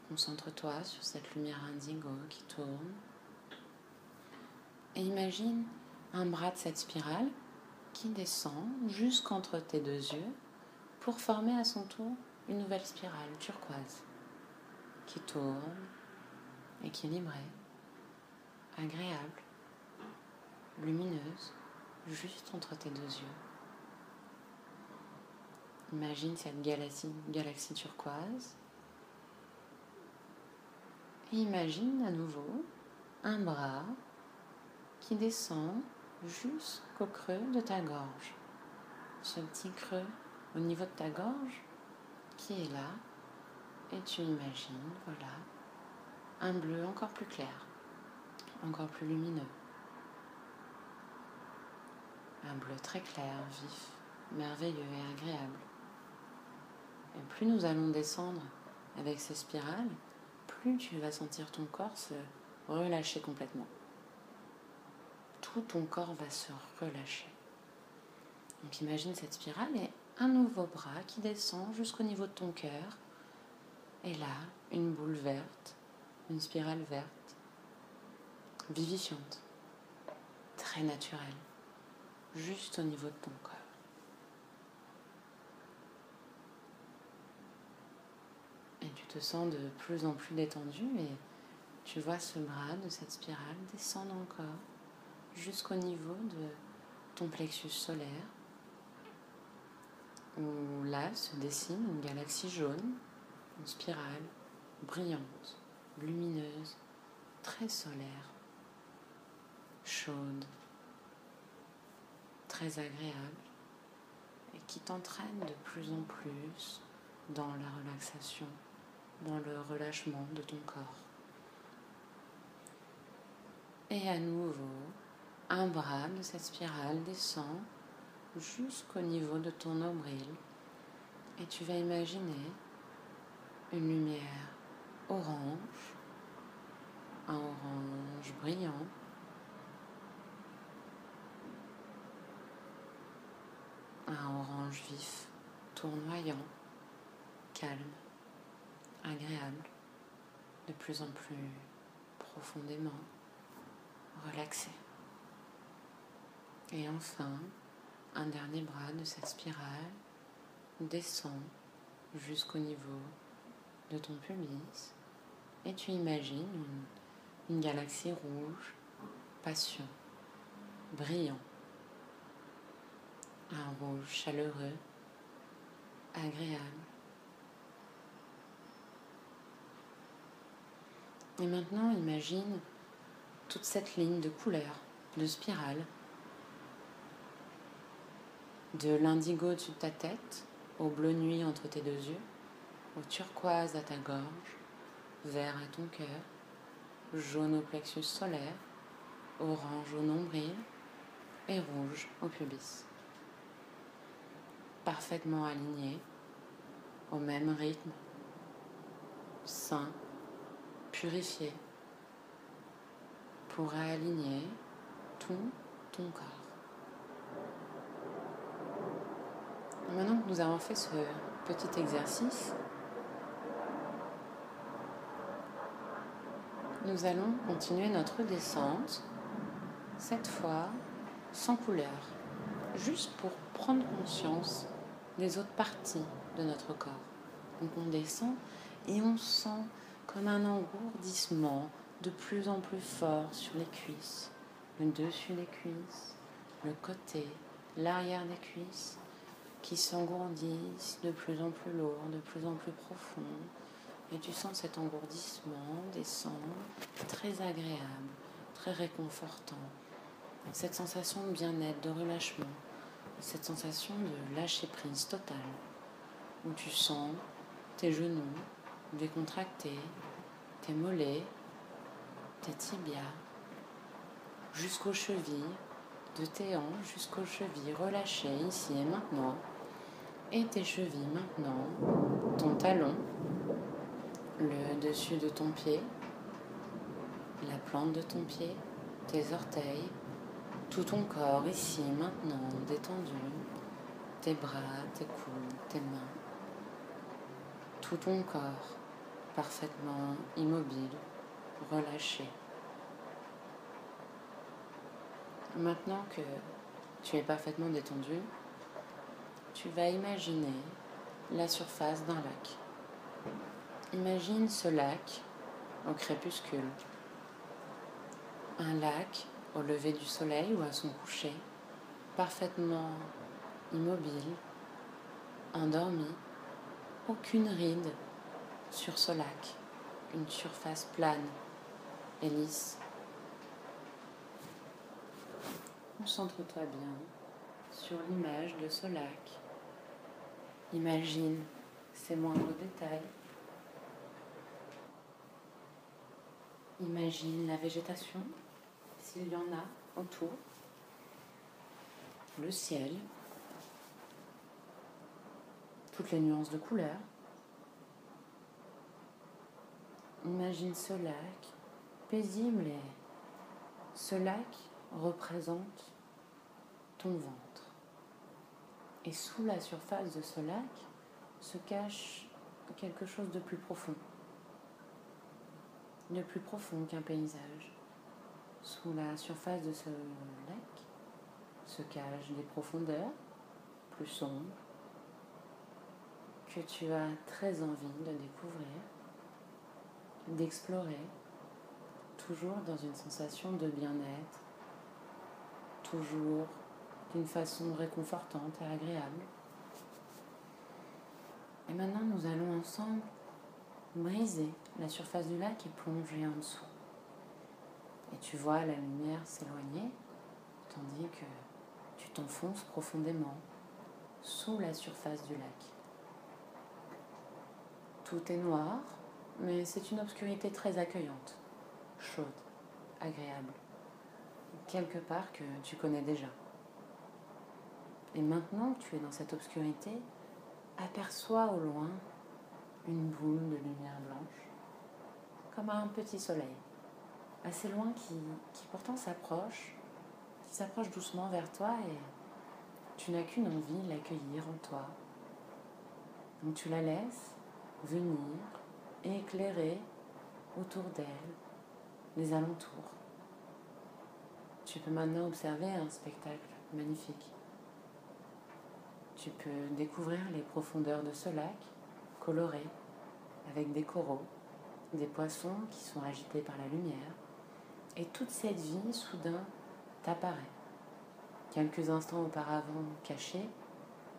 Concentre-toi sur cette lumière indigo qui tourne. Et imagine un bras de cette spirale qui descend jusqu'entre tes deux yeux pour former à son tour une nouvelle spirale turquoise qui tourne, équilibrée, agréable, lumineuse, juste entre tes deux yeux. Imagine cette galaxie, galaxie turquoise imagine à nouveau un bras qui descend jusqu'au creux de ta gorge. Ce petit creux au niveau de ta gorge qui est là. Et tu imagines, voilà, un bleu encore plus clair, encore plus lumineux. Un bleu très clair, vif, merveilleux et agréable. Et plus nous allons descendre avec ces spirales, plus tu vas sentir ton corps se relâcher complètement. Tout ton corps va se relâcher. Donc imagine cette spirale et un nouveau bras qui descend jusqu'au niveau de ton cœur. Et là, une boule verte, une spirale verte, vivifiante, très naturelle, juste au niveau de ton corps. Et tu te sens de plus en plus détendu et tu vois ce bras de cette spirale descendre encore jusqu'au niveau de ton plexus solaire où là se dessine une galaxie jaune, une spirale brillante, lumineuse, très solaire, chaude, très agréable et qui t'entraîne de plus en plus dans la relaxation, dans le relâchement de ton corps. Et à nouveau, un bras de cette spirale descend jusqu'au niveau de ton nombril et tu vas imaginer une lumière orange, un orange brillant. Un orange vif, tournoyant, calme, agréable, de plus en plus profondément relaxé. Et enfin, un dernier bras de cette spirale descend jusqu'au niveau de ton pubis et tu imagines une, galaxie rouge, passion, brillant, un rouge chaleureux, agréable. Et maintenant, imagine toute cette ligne de couleurs, de spirale, de l'indigo au-dessus de ta tête, au bleu nuit entre tes deux yeux, au turquoise à ta gorge, vert à ton cœur, jaune au plexus solaire, orange au nombril et rouge au pubis. Parfaitement aligné, au même rythme, sain, purifié, pour aligner tout ton corps. Maintenant que nous avons fait ce petit exercice, nous allons continuer notre descente, cette fois sans couleur, juste pour prendre conscience des autres parties de notre corps. Donc on descend et on sent comme un engourdissement de plus en plus fort sur les cuisses, le dessus des cuisses, le côté, l'arrière des cuisses, qui s'engourdissent de plus en plus lourd, de plus en plus profond. Et tu sens cet engourdissement descendre, très agréable, très réconfortant. Cette sensation de bien-être, de relâchement, cette sensation de lâcher prise totale, où tu sens tes genoux décontractés, tes mollets, tes tibias, jusqu'aux chevilles, de tes hanches jusqu'aux chevilles relâchées ici et maintenant et tes chevilles maintenant, ton talon, le dessus de ton pied, la plante de ton pied, tes orteils, tout ton corps ici maintenant détendu, tes bras, tes coudes, tes mains, tout ton corps parfaitement immobile, relâché. Maintenant que tu es parfaitement détendu, tu vas imaginer la surface d'un lac. Imagine ce lac au crépuscule. Un lac au lever du soleil ou à son coucher, parfaitement immobile, endormi, aucune ride sur ce lac, une surface plane et lisse. Concentre-toi bien sur l'image de ce lac Imagine ces moindres détails. Imagine la végétation, s'il y en a autour, le ciel, toutes les nuances de couleurs. Imagine ce lac paisible et ce lac représente ton ventre. Et sous la surface de ce lac se cache quelque chose de plus profond, de plus profond qu'un paysage. Sous la surface de ce lac se cachent des profondeurs plus sombres que tu as très envie de découvrir, d'explorer, toujours dans une sensation de bien-être, toujours d'une façon réconfortante et agréable. Et maintenant, nous allons ensemble briser la surface du lac et plonger en dessous. Et tu vois la lumière s'éloigner, tandis que tu t'enfonces profondément sous la surface du lac. Tout est noir, mais c'est une obscurité très accueillante, chaude, agréable, quelque part que tu connais déjà. Et maintenant que tu es dans cette obscurité, aperçois au loin une boule de lumière blanche, comme un petit soleil, assez loin qui, qui pourtant s'approche, qui s'approche doucement vers toi et tu n'as qu'une envie, l'accueillir en toi. Donc tu la laisses venir éclairer autour d'elle les alentours. Tu peux maintenant observer un spectacle magnifique. Tu peux découvrir les profondeurs de ce lac coloré avec des coraux, des poissons qui sont agités par la lumière. Et toute cette vie soudain t'apparaît. Quelques instants auparavant cachée,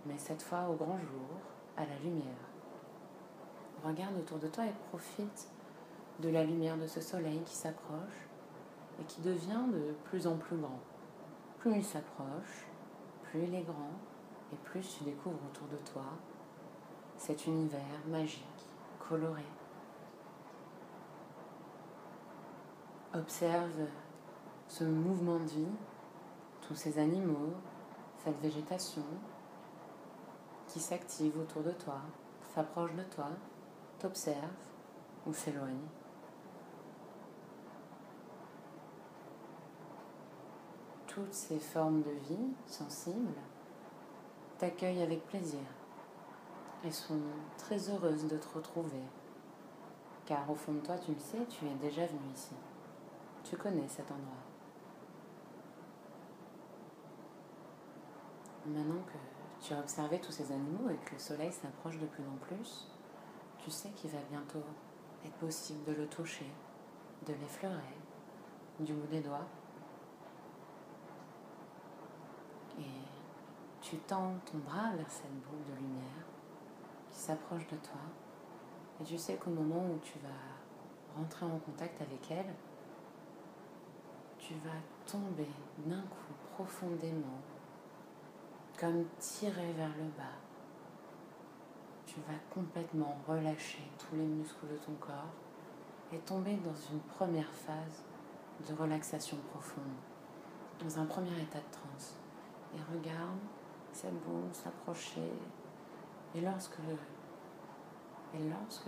mais cette fois au grand jour, à la lumière. Regarde autour de toi et profite de la lumière de ce soleil qui s'approche et qui devient de plus en plus grand. Plus il s'approche, plus il est grand et plus tu découvres autour de toi cet univers magique, coloré. Observe ce mouvement de vie, tous ces animaux, cette végétation qui s'active autour de toi, s'approche de toi t'observe ou s'éloigne. Toutes ces formes de vie sensibles t'accueillent avec plaisir et sont très heureuses de te retrouver. Car au fond de toi, tu le sais, tu es déjà venu ici. Tu connais cet endroit. Maintenant que tu as observé tous ces animaux et que le soleil s'approche de plus en plus, tu sais qu'il va bientôt être possible de le toucher, de l'effleurer du bout des doigts. Et tu tends ton bras vers cette boule de lumière qui s'approche de toi. Et tu sais qu'au moment où tu vas rentrer en contact avec elle, tu vas tomber d'un coup profondément, comme tiré vers le bas tu vas complètement relâcher tous les muscles de ton corps et tomber dans une première phase de relaxation profonde, dans un premier état de transe. Et regarde cette boule s'approcher. Et lorsque,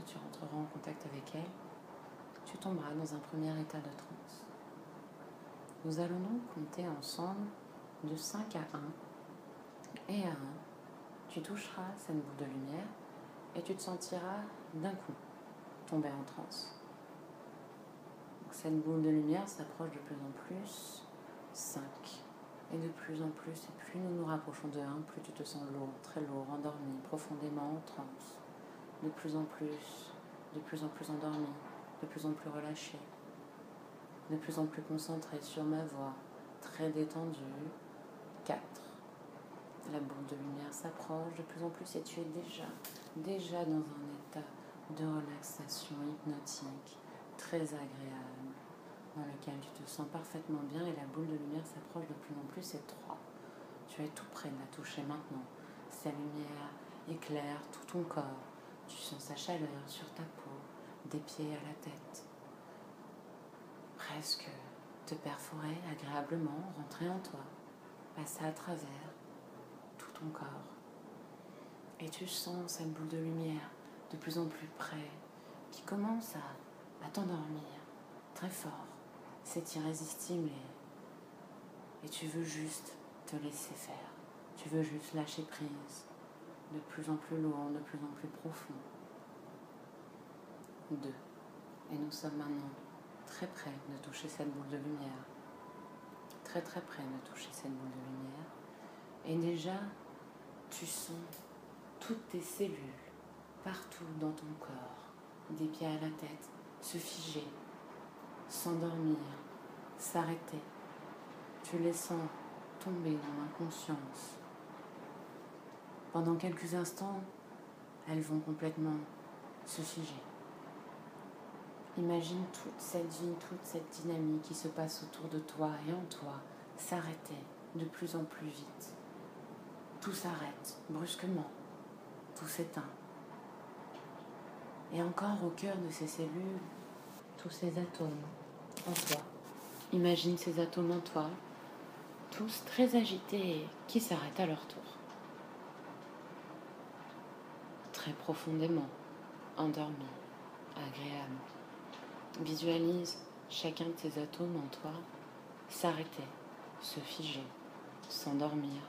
tu rentreras en contact avec elle, tu tomberas dans un premier état de transe. Nous allons donc compter ensemble de 5 à 1. Et à 1, tu toucheras cette boule de lumière et tu te sentiras d'un coup tomber en transe. cette boule de lumière s'approche de plus en plus. 5. Et de plus en plus, et plus nous nous rapprochons de 1, plus tu te sens lourd, très lourd, endormi, profondément en transe. De plus en plus, de plus en plus endormi, de plus en plus relâché, de plus en plus concentré sur ma voix, très détendue. 4. La boule de lumière s'approche de plus en plus et tu es déjà déjà dans un état de relaxation hypnotique très agréable, dans lequel tu te sens parfaitement bien et la boule de lumière s'approche de plus en plus. C'est 3. Tu es tout près de la toucher maintenant. Sa lumière éclaire tout ton corps. Tu sens sa chaleur sur ta peau, des pieds à la tête. Presque te perforer agréablement, rentrer en toi, passer à travers tout ton corps. Et tu sens cette boule de lumière de plus en plus près qui commence à, t'endormir très fort. C'est irrésistible et, et tu veux juste te laisser faire. Tu veux juste lâcher prise de plus en plus lourd, de plus en plus profond. Deux. Et nous sommes maintenant très près de toucher cette boule de lumière. Très très près de toucher cette boule de lumière. Et déjà, tu sens toutes tes cellules partout dans ton corps, des pieds à la tête, se figer, s'endormir, s'arrêter. Tu les sens tomber dans l'inconscience. Pendant quelques instants, elles vont complètement se figer. Imagine toute cette vie, toute cette dynamique qui se passe autour de toi et en toi s'arrêter de plus en plus vite. Tout s'arrête brusquement, tout s'éteint. Et encore au cœur de ces cellules, tous ces atomes en toi. Imagine ces atomes en toi, tous très agités qui s'arrêtent à leur tour. Très profondément, endormis, agréables. Visualise chacun de ces atomes en toi s'arrêter, se figer, s'endormir.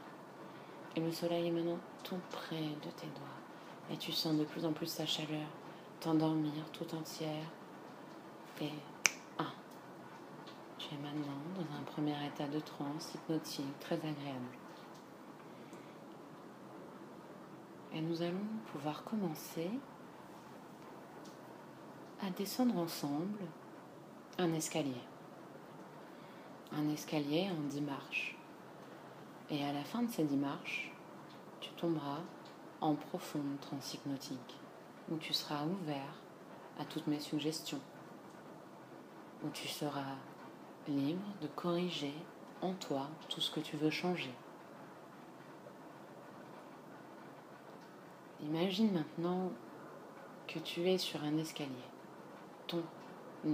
Et le soleil est maintenant tout près de tes doigts. Et tu sens de plus en plus sa chaleur t'endormir tout entière. Et un. Tu es maintenant dans un premier état de transe hypnotique très agréable. Et nous allons pouvoir commencer à descendre ensemble un escalier. Un escalier en dix marches. Et à la fin de ces dix marches, tu tomberas en profonde transe hypnotique, où tu seras ouvert à toutes mes suggestions, où tu seras libre de corriger en toi tout ce que tu veux changer. Imagine maintenant que tu es sur un escalier, ton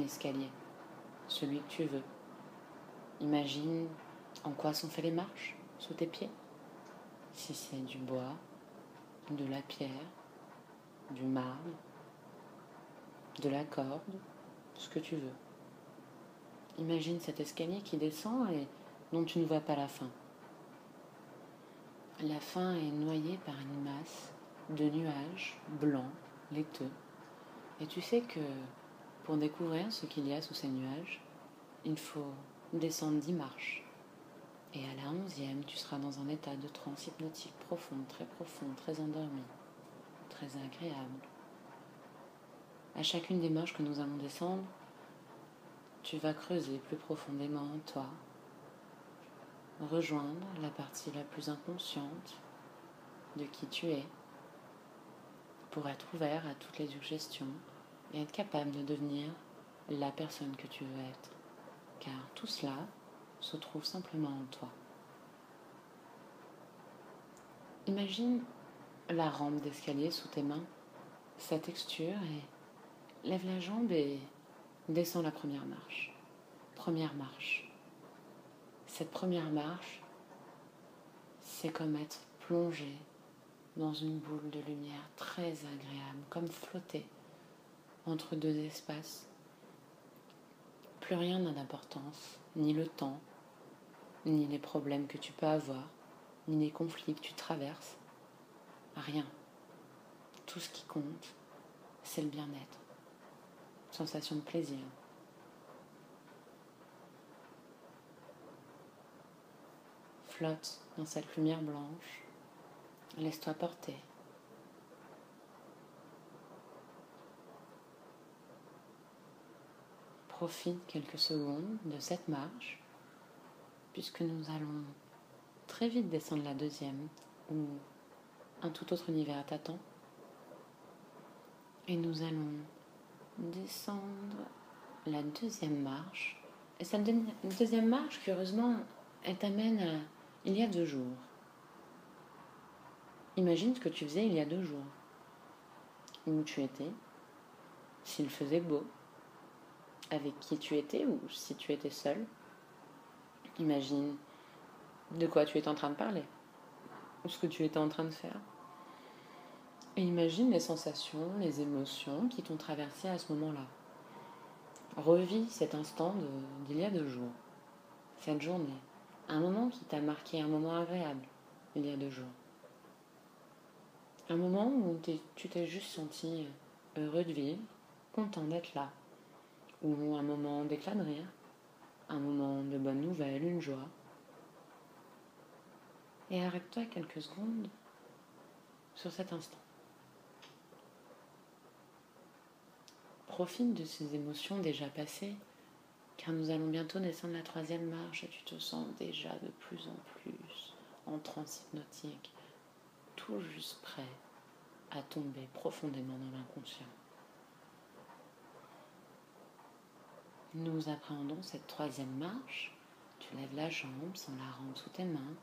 escalier, celui que tu veux. Imagine en quoi sont faites les marches sous tes pieds. Si c'est du bois, de la pierre, du marbre, de la corde, ce que tu veux. Imagine cet escalier qui descend et dont tu ne vois pas la fin. La fin est noyée par une masse de nuages blancs, laiteux. Et tu sais que pour découvrir ce qu'il y a sous ces nuages, il faut descendre dix marches. Et à la onzième, tu seras dans un état de transe hypnotique profonde, très profond, très endormi, très agréable. À chacune des marches que nous allons descendre, tu vas creuser plus profondément en toi, rejoindre la partie la plus inconsciente de qui tu es, pour être ouvert à toutes les suggestions et être capable de devenir la personne que tu veux être. Car tout cela se trouve simplement en toi. Imagine la rampe d'escalier sous tes mains, sa texture et lève la jambe et descends la première marche. Première marche. Cette première marche, c'est comme être plongé dans une boule de lumière très agréable, comme flotter entre deux espaces. Plus rien n'a d'importance, ni le temps, ni les problèmes que tu peux avoir, ni les conflits que tu traverses. Rien. Tout ce qui compte, c'est le bien-être. Sensation de plaisir. Flotte dans cette lumière blanche Laisse-toi porter. Profite quelques secondes de cette marche, puisque nous allons très vite descendre la deuxième, où un tout autre univers t'attend. Et nous allons descendre la deuxième marche. Et cette deuxième marche, curieusement, elle t'amène à il y a deux jours. Imagine ce que tu faisais il y a deux jours. Où tu étais, s'il faisait beau, avec qui tu étais ou si tu étais seul. Imagine de quoi tu étais en train de parler ou ce que tu étais en train de faire. Et imagine les sensations, les émotions qui t'ont traversé à ce moment-là. Revis cet instant d'il y a deux jours, cette journée, un moment qui t'a marqué, un moment agréable il y a deux jours. Un moment où tu t'es juste senti heureux de vivre, content d'être là, ou un moment d'éclat de rire, un moment de bonne nouvelle, une joie. Et arrête-toi quelques secondes sur cet instant. Profite de ces émotions déjà passées, car nous allons bientôt descendre la troisième marche et tu te sens déjà de plus en plus en transe hypnotique, tout juste prêt à tomber profondément dans l'inconscient. Nous appréhendons cette troisième marche. Tu lèves la jambe sans la rendre sous tes mains,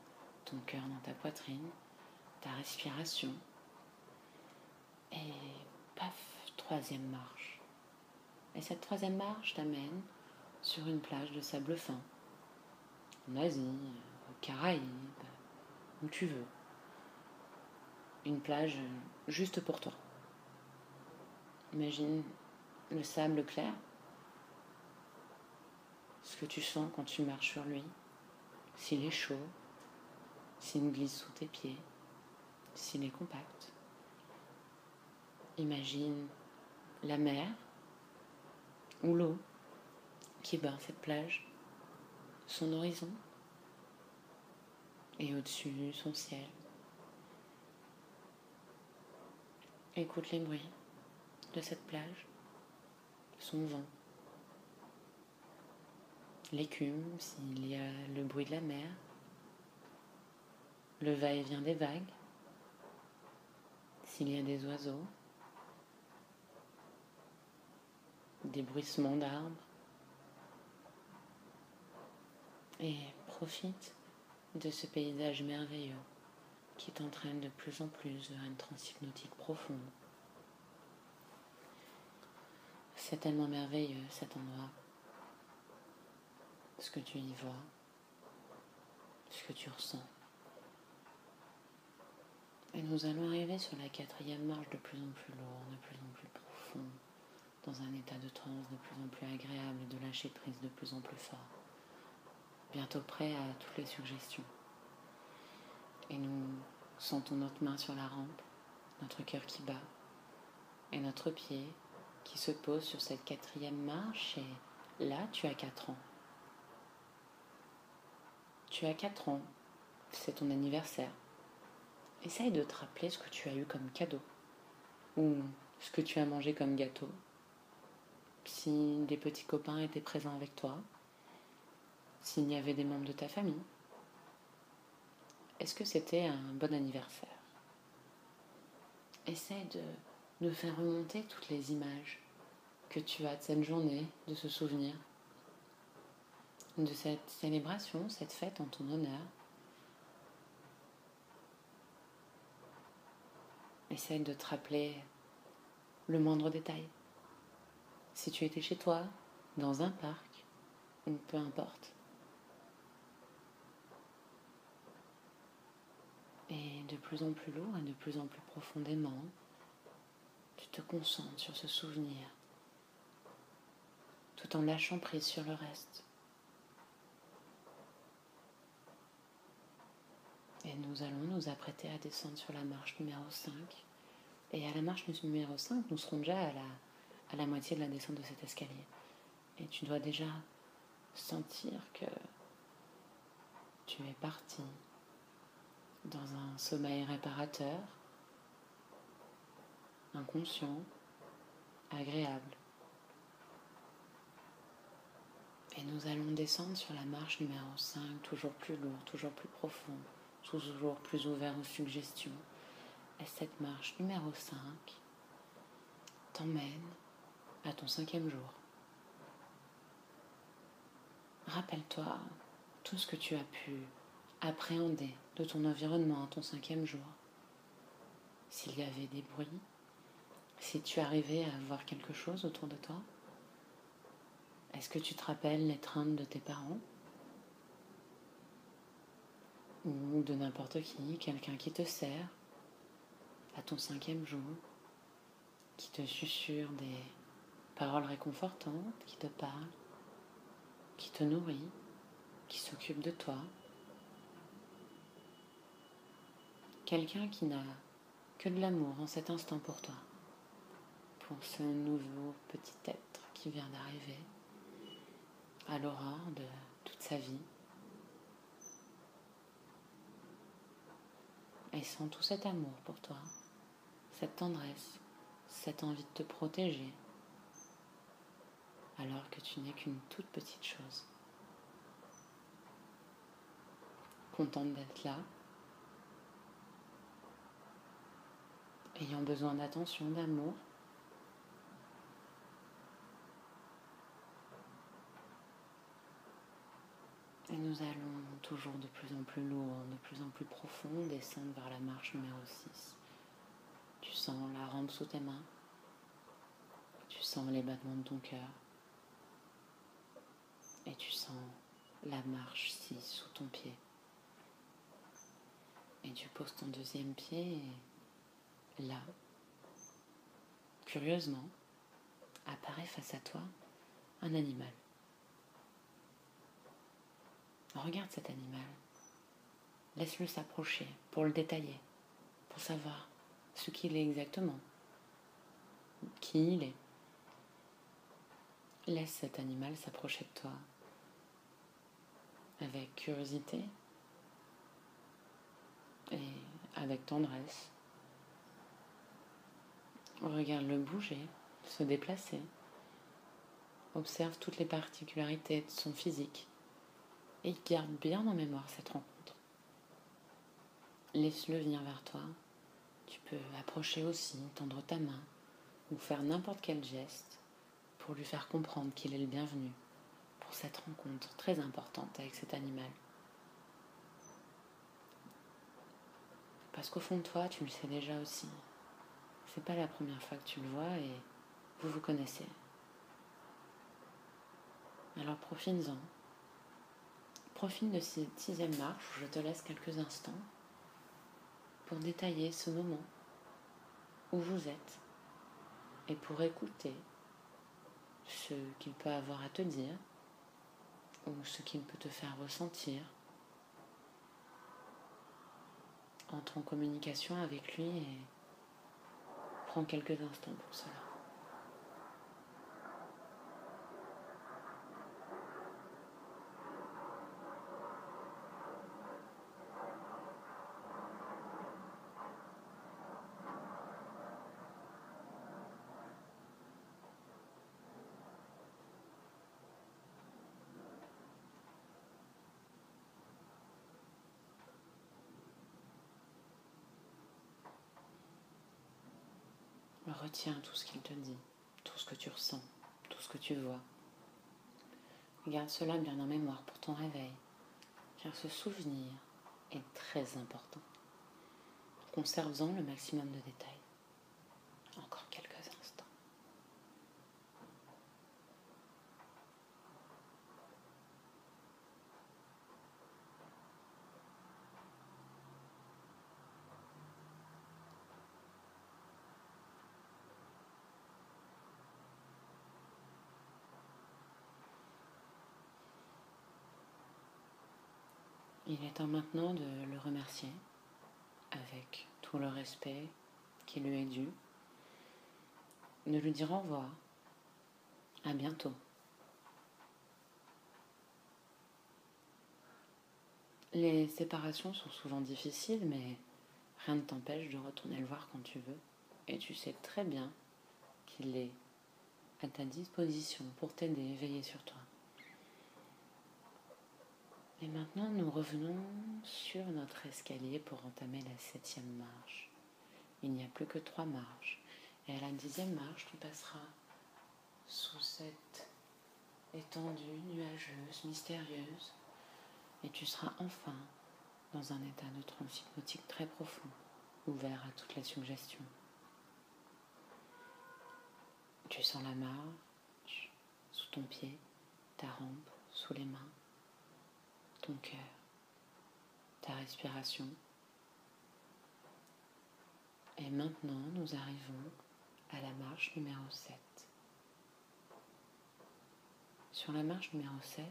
ton cœur dans ta poitrine, ta respiration. Et paf, troisième marche. Et cette troisième marche t'amène sur une plage de sable fin, en Asie, aux Caraïbes, où tu veux. Une plage juste pour toi. Imagine le sable clair ce que tu sens quand tu marches sur lui, s'il est chaud, s'il glisse sous tes pieds, s'il est compact. Imagine la mer ou l'eau qui bat cette plage, son horizon, et au-dessus son ciel. Écoute les bruits de cette plage, son vent l'écume, s'il y a le bruit de la mer, le va-et-vient des vagues, s'il y a des oiseaux, des bruissements d'arbres. Et profite de ce paysage merveilleux qui t'entraîne de plus en plus vers une transhypnotique profonde. C'est tellement merveilleux cet endroit ce que tu y vois, ce que tu ressens. Et nous allons arriver sur la quatrième marche de plus en plus lourde, de plus en plus profond, dans un état de transe de plus en plus agréable et de lâcher prise de plus en plus fort. Bientôt prêt à toutes les suggestions. Et nous sentons notre main sur la rampe, notre cœur qui bat, et notre pied qui se pose sur cette quatrième marche. Et là, tu as quatre ans. Tu as 4 ans, c'est ton anniversaire. Essaye de te rappeler ce que tu as eu comme cadeau ou ce que tu as mangé comme gâteau. Si des petits copains étaient présents avec toi, s'il y avait des membres de ta famille. Est-ce que c'était un bon anniversaire? Essaye de, de faire remonter toutes les images que tu as de cette journée, de ce souvenir de cette célébration, cette fête en ton honneur. Essaye de te rappeler le moindre détail. Si tu étais chez toi, dans un parc, ou peu importe. Et de plus en plus lourd et de plus en plus profondément, tu te concentres sur ce souvenir, tout en lâchant prise sur le reste. Et nous allons nous apprêter à descendre sur la marche numéro 5. Et à la marche numéro 5, nous serons déjà à la, à la moitié de la descente de cet escalier. Et tu dois déjà sentir que tu es parti dans un sommeil réparateur, inconscient, agréable. Et nous allons descendre sur la marche numéro 5, toujours plus lourd, toujours plus profond toujours plus ouvert aux suggestions. Et cette marche numéro 5 t'emmène à ton cinquième jour. Rappelle-toi tout ce que tu as pu appréhender de ton environnement à ton cinquième jour. S'il y avait des bruits, si tu arrivais à voir quelque chose autour de toi, Est-ce que tu te rappelles l'étreinte de tes parents? Ou de n'importe qui, quelqu'un qui te sert à ton cinquième jour, qui te susurre des paroles réconfortantes, qui te parle, qui te nourrit, qui s'occupe de toi. Quelqu'un qui n'a que de l'amour en cet instant pour toi, pour ce nouveau petit être qui vient d'arriver à l'aurore de toute sa vie. Et sens tout cet amour pour toi, cette tendresse, cette envie de te protéger, alors que tu n'es qu'une toute petite chose. Contente d'être là, ayant besoin d'attention, d'amour. Et nous allons toujours de plus en plus lourd, de plus en plus profond, descendre vers la marche numéro 6. Tu sens la rampe sous tes mains. Tu sens les battements de ton cœur. Et tu sens la marche 6 sous ton pied. Et tu poses ton deuxième pied et là, curieusement, apparaît face à toi un animal. Regarde cet animal. Laisse-le s'approcher pour le détailler, pour savoir ce qu'il est exactement, qui il est. Laisse cet animal s'approcher de toi avec curiosité et avec tendresse. Regarde-le bouger, se déplacer. Observe toutes les particularités de son physique et garde bien en mémoire cette rencontre. Laisse-le venir vers toi. Tu peux approcher aussi, tendre ta main ou faire n'importe quel geste pour lui faire comprendre qu'il est le bienvenu pour cette rencontre très importante avec cet animal. Parce qu'au fond de toi, tu le sais déjà aussi. C'est pas la première fois que tu le vois et vous vous connaissez. Alors profites-en. Profite de cette sixième marche je te laisse quelques instants pour détailler ce moment où vous êtes et pour écouter ce qu'il peut avoir à te dire ou ce qu'il peut te faire ressentir. Entre en communication avec lui et prends quelques instants pour cela. Retiens tout ce qu'il te dit, tout ce que tu ressens, tout ce que tu vois. Garde cela bien en mémoire pour ton réveil, car ce souvenir est très important. Conserve-en le maximum de détails. Encore quelques Il est maintenant de le remercier avec tout le respect qui lui est dû, de lui dire au revoir, à bientôt. Les séparations sont souvent difficiles, mais rien ne t'empêche de retourner le voir quand tu veux. Et tu sais très bien qu'il est à ta disposition pour t'aider veiller sur toi. Et maintenant, nous revenons sur notre escalier pour entamer la septième marche. Il n'y a plus que trois marches. Et à la dixième marche, tu passeras sous cette étendue nuageuse, mystérieuse, et tu seras enfin dans un état de trance hypnotique très profond, ouvert à toutes les suggestions. Tu sens la marche sous ton pied, ta rampe sous les mains, ton cœur, ta respiration. Et maintenant, nous arrivons à la marche numéro 7. Sur la marche numéro 7,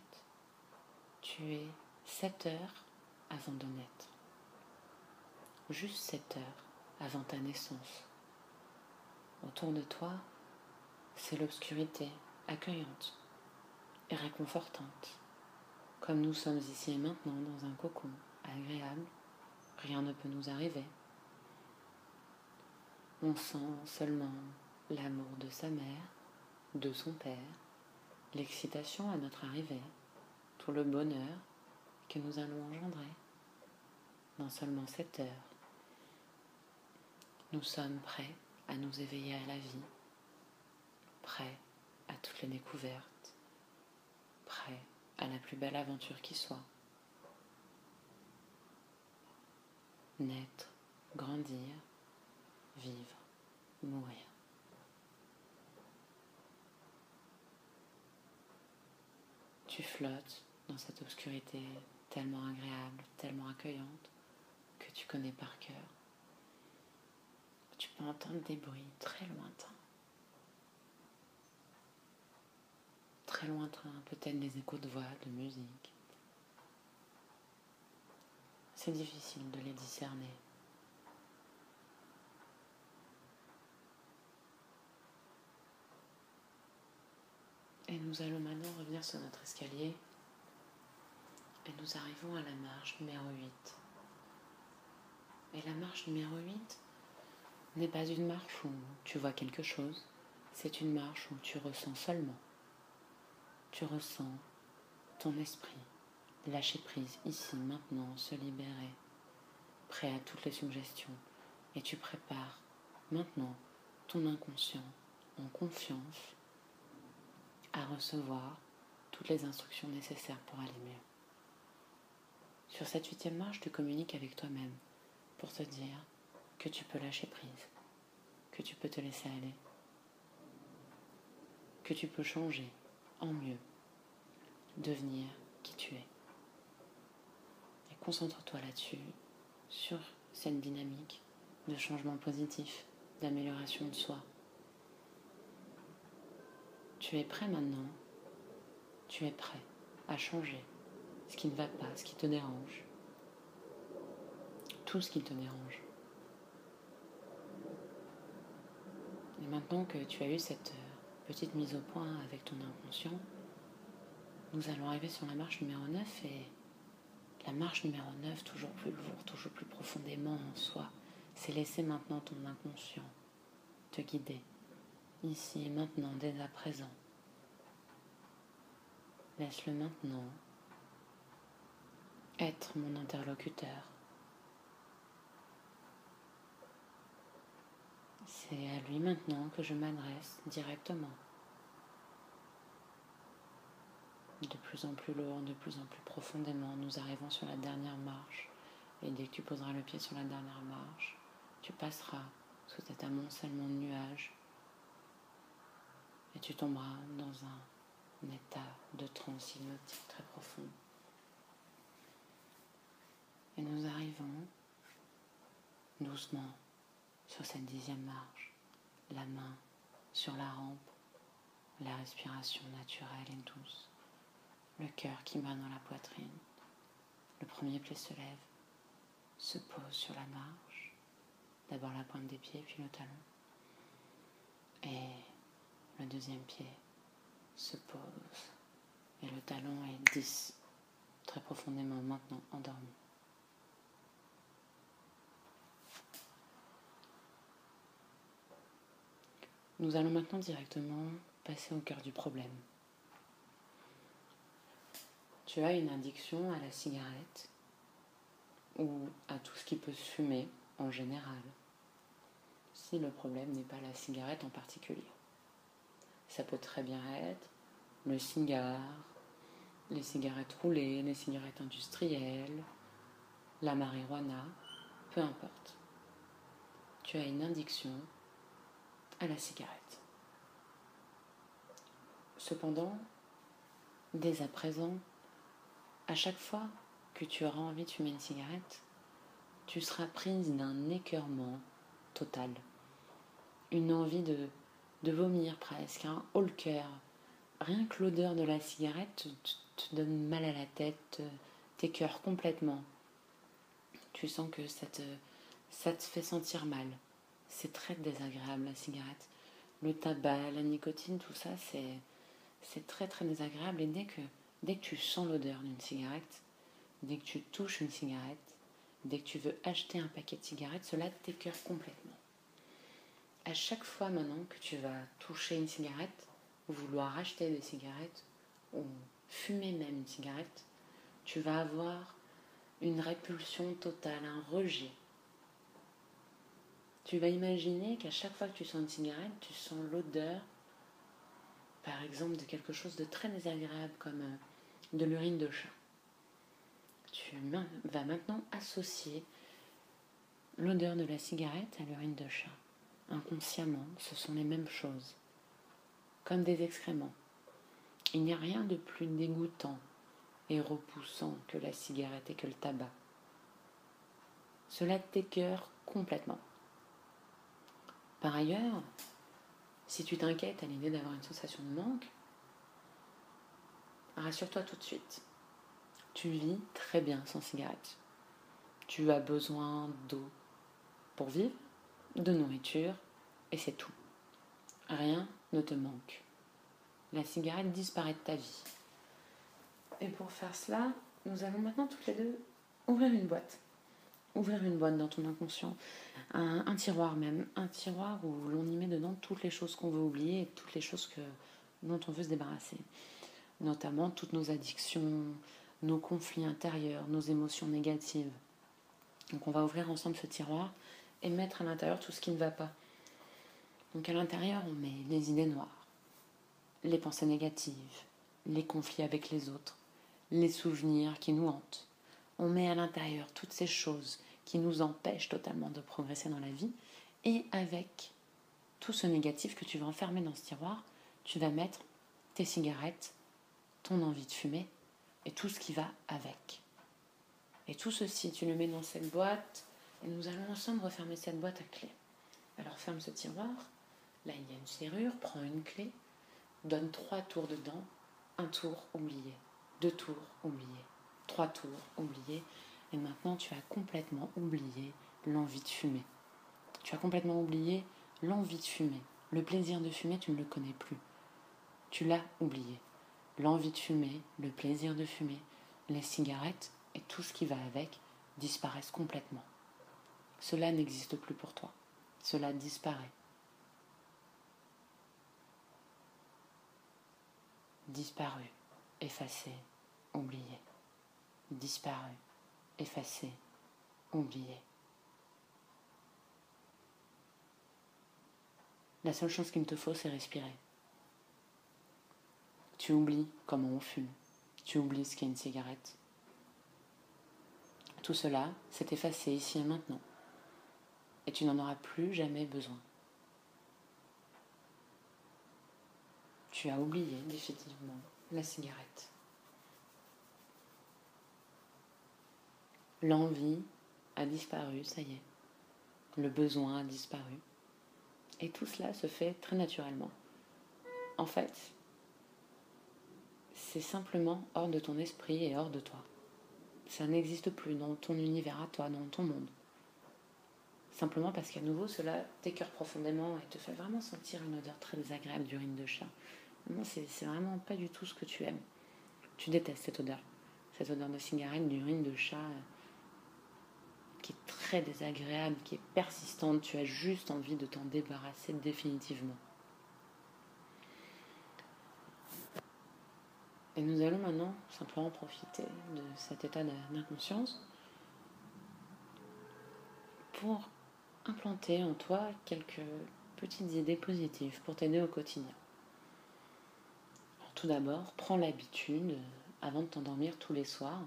tu es 7 heures avant de naître. Juste 7 heures avant ta naissance. Autour de toi, c'est l'obscurité accueillante et réconfortante. Comme nous sommes ici et maintenant dans un cocon agréable, rien ne peut nous arriver. On sent seulement l'amour de sa mère, de son père, l'excitation à notre arrivée, tout le bonheur que nous allons engendrer dans seulement sept heures. Nous sommes prêts à nous éveiller à la vie, prêts à toutes les découvertes, prêts à la plus belle aventure qui soit. Naître, grandir, vivre, mourir. Tu flottes dans cette obscurité tellement agréable, tellement accueillante, que tu connais par cœur. Tu peux entendre des bruits très lointains. Très lointains, peut-être des échos de voix, de musique. C'est difficile de les discerner. Et nous allons maintenant revenir sur notre escalier et nous arrivons à la marche numéro 8. Et la marche numéro 8 n'est pas une marche où tu vois quelque chose, c'est une marche où tu ressens seulement. Tu ressens ton esprit lâcher prise ici, maintenant, se libérer, prêt à toutes les suggestions. Et tu prépares maintenant ton inconscient en confiance à recevoir toutes les instructions nécessaires pour aller mieux. Sur cette huitième marche, tu communiques avec toi-même pour te dire que tu peux lâcher prise, que tu peux te laisser aller, que tu peux changer mieux, devenir qui tu es. Et concentre-toi là-dessus, sur cette dynamique de changement positif, d'amélioration de soi, tu es prêt maintenant? Tu es prêt à changer ce qui ne va pas, ce qui te dérange? Tout ce qui te dérange. Et maintenant que tu as eu cette euh, petite mise au point avec ton inconscient, nous allons arriver sur la marche numéro 9 et la marche numéro 9, toujours plus lourd, toujours plus profondément en soi, c'est laisser maintenant ton inconscient te guider ici et maintenant, dès à présent. Laisse-le maintenant être mon interlocuteur. C'est à lui maintenant que je m'adresse directement. De plus en plus lourd, de plus en plus profondément, nous arrivons sur la dernière marche. Et dès que tu poseras le pied sur la dernière marche, tu passeras sous cet amoncellement de nuages et tu tomberas dans un état de transe hypnotique très profond. Et nous arrivons doucement sur cette dixième marche, la main sur la rampe, la respiration naturelle et douce, le cœur qui bat dans la poitrine. Le premier pied se lève, se pose sur la marche, d'abord la pointe des pieds, puis le talon. Et le deuxième pied se pose et le talon est 10, très profondément maintenant endormi. Nous allons maintenant directement passer au cœur du problème. Tu as une addiction à la cigarette ou à tout ce qui peut se fumer en général, si le problème n'est pas la cigarette en particulier. Ça peut très bien être le cigare, les cigarettes roulées, les cigarettes industrielles, la marijuana, peu importe. Tu as une addiction à la cigarette. Cependant, dès à présent, à chaque fois que tu auras envie de fumer une cigarette, tu seras prise d'un écœurement total. Une envie de, vomir presque, un haut le cœur. Rien que l'odeur de la cigarette te, donne mal à la tête, t'écœure complètement. Tu sens que ça te fait sentir mal. C'est très désagréable la cigarette. Le tabac, la nicotine, tout ça, c'est, c'est très très désagréable. Et dès que, dès que tu sens l'odeur d'une cigarette, dès que tu touches une cigarette, dès que tu veux acheter un paquet de cigarettes, cela t'écœure complètement. À chaque fois maintenant que tu vas toucher une cigarette, ou vouloir acheter des cigarettes, ou fumer même une cigarette, tu vas avoir une répulsion totale, un rejet. Tu vas imaginer qu'à chaque fois que tu sens une cigarette, tu sens l'odeur, par exemple, de quelque chose de très désagréable comme euh, de l'urine de chat. Tu vas maintenant associer l'odeur de la cigarette à l'urine de chat. Inconsciemment, ce sont les mêmes choses, comme des excréments. Il n'y a rien de plus dégoûtant et repoussant que la cigarette et que le tabac. Cela t'écœure complètement. Par ailleurs, si tu t'inquiètes à l'idée d'avoir une sensation de manque, rassure-toi tout de suite. Tu vis très bien sans cigarette. Tu as besoin d'eau pour vivre, de nourriture, et c'est tout. Rien ne te manque. La cigarette disparaît de ta vie. Et pour faire cela, nous allons maintenant toutes les deux ouvrir une boîte. Ouvrir une boîte dans ton inconscient. Un, tiroir même. Un tiroir où l'on y met dedans toutes les choses qu'on veut oublier et toutes les choses que, dont on veut se débarrasser. Notamment toutes nos addictions, nos conflits intérieurs, nos émotions négatives. Donc on va ouvrir ensemble ce tiroir et mettre à l'intérieur tout ce qui ne va pas. Donc à l'intérieur, on met les idées noires, les pensées négatives, les conflits avec les autres, les souvenirs qui nous hantent. On met à l'intérieur toutes ces choses qui nous empêchent totalement de progresser dans la vie. Et avec tout ce négatif que tu vas enfermer dans ce tiroir, tu vas mettre tes cigarettes, ton envie de fumer et tout ce qui va avec. Et tout ceci, tu le mets dans cette boîte et nous allons ensemble refermer cette boîte à clé. Alors ferme ce tiroir. Là, il y a une serrure. Prends une clé. Donne trois tours dedans. Un tour oublié. Deux tours oubliés. Trois tours oubliés. Et maintenant, tu as complètement oublié l'envie de fumer. Tu as complètement oublié l'envie de fumer. Le plaisir de fumer, tu ne le connais plus. Tu l'as oublié l'envie de fumer, le plaisir de fumer, les cigarettes et tout ce qui va avec disparaissent complètement. Cela n'existe plus pour toi. Cela disparaît. Disparu, effacé, oublié. Disparu, effacé, oublié. La seule chose qu'il te faut, c'est respirer. Tu oublies comment on fume. Tu oublies ce qu'est une cigarette. Tout cela s'est effacé ici et maintenant. Et tu n'en auras plus jamais besoin. Tu as oublié définitivement la cigarette. L'envie a disparu, ça y est. Le besoin a disparu. Et tout cela se fait très naturellement. En fait, c'est simplement hors de ton esprit et hors de toi. Ça n'existe plus dans ton univers à toi, dans ton monde. Simplement parce qu'à nouveau, cela t'écœure profondément et te fait vraiment sentir une odeur très désagréable d'urine de chat. Non, c'est vraiment pas du tout ce que tu aimes. Tu détestes cette odeur. Cette odeur de cigarette, d'urine de chat, qui est très désagréable, qui est persistante. Tu as juste envie de t'en débarrasser définitivement. Et nous allons maintenant simplement profiter de cet état d'inconscience pour implanter en toi quelques petites idées positives pour t'aider au quotidien. tout d'abord, prends l'habitude, avant de t'endormir tous les soirs,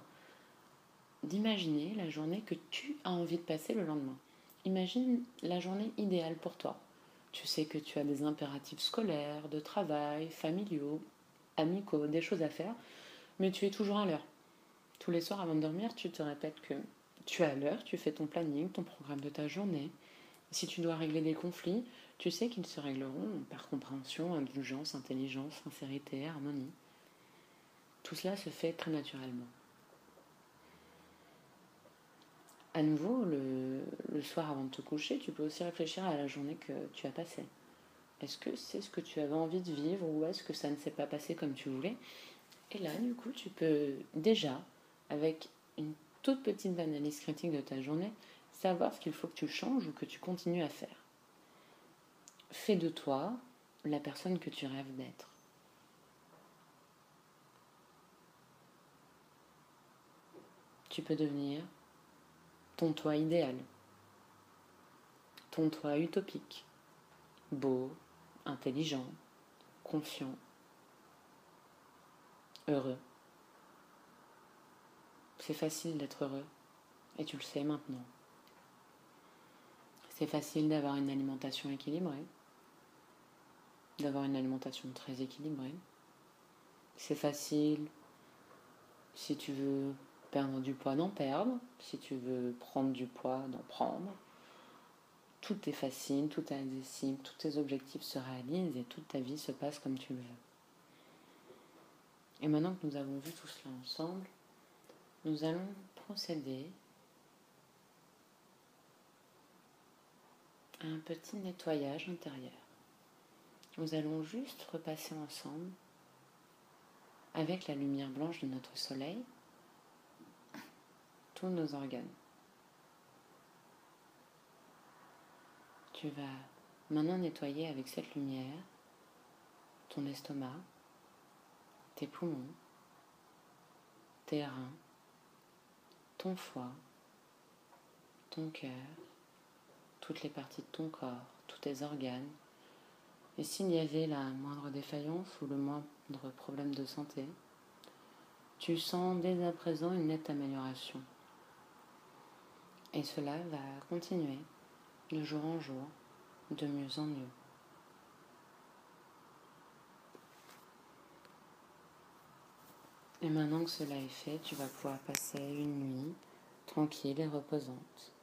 d'imaginer la journée que tu as envie de passer le lendemain. Imagine la journée idéale pour toi. Tu sais que tu as des impératifs scolaires, de travail, familiaux, amicaux, des choses à faire, mais tu es toujours à l'heure. Tous les soirs avant de dormir, tu te répètes que tu es à l'heure, tu fais ton planning, ton programme de ta journée. Si tu dois régler des conflits, tu sais qu'ils se régleront par compréhension, indulgence, intelligence, sincérité, harmonie. Tout cela se fait très naturellement. À nouveau, le, soir avant de te coucher, tu peux aussi réfléchir à la journée que tu as passée. Est-ce que c'est ce que tu avais envie de vivre ou est-ce que ça ne s'est pas passé comme tu voulais? Et là, du coup, tu peux déjà, avec une toute petite analyse critique de ta journée, savoir ce qu'il faut que tu changes ou que tu continues à faire. Fais de toi la personne que tu rêves d'être. Tu peux devenir ton toi idéal, ton toi utopique, beau, intelligent, confiant, heureux. C'est facile d'être heureux et tu le sais maintenant. C'est facile d'avoir une alimentation équilibrée, d'avoir une alimentation très équilibrée. C'est facile si tu veux perdre du poids, d'en perdre. Si tu veux prendre du poids, d'en prendre. Tout est facile, tout est accessible, tous tes objectifs se réalisent et toute ta vie se passe comme tu le veux. Et maintenant que nous avons vu tout cela ensemble, nous allons procéder à un petit nettoyage intérieur. Nous allons juste repasser ensemble avec la lumière blanche de notre soleil tous nos organes. Tu vas maintenant nettoyer avec cette lumière ton estomac, tes poumons, tes reins, ton foie, ton cœur, toutes les parties de ton corps, tous tes organes. Et s'il y avait la moindre défaillance ou le moindre problème de santé, tu sens dès à présent une nette amélioration. Et cela va continuer de jour en jour, de mieux en mieux. Et maintenant que cela est fait, tu vas pouvoir passer une nuit tranquille et reposante.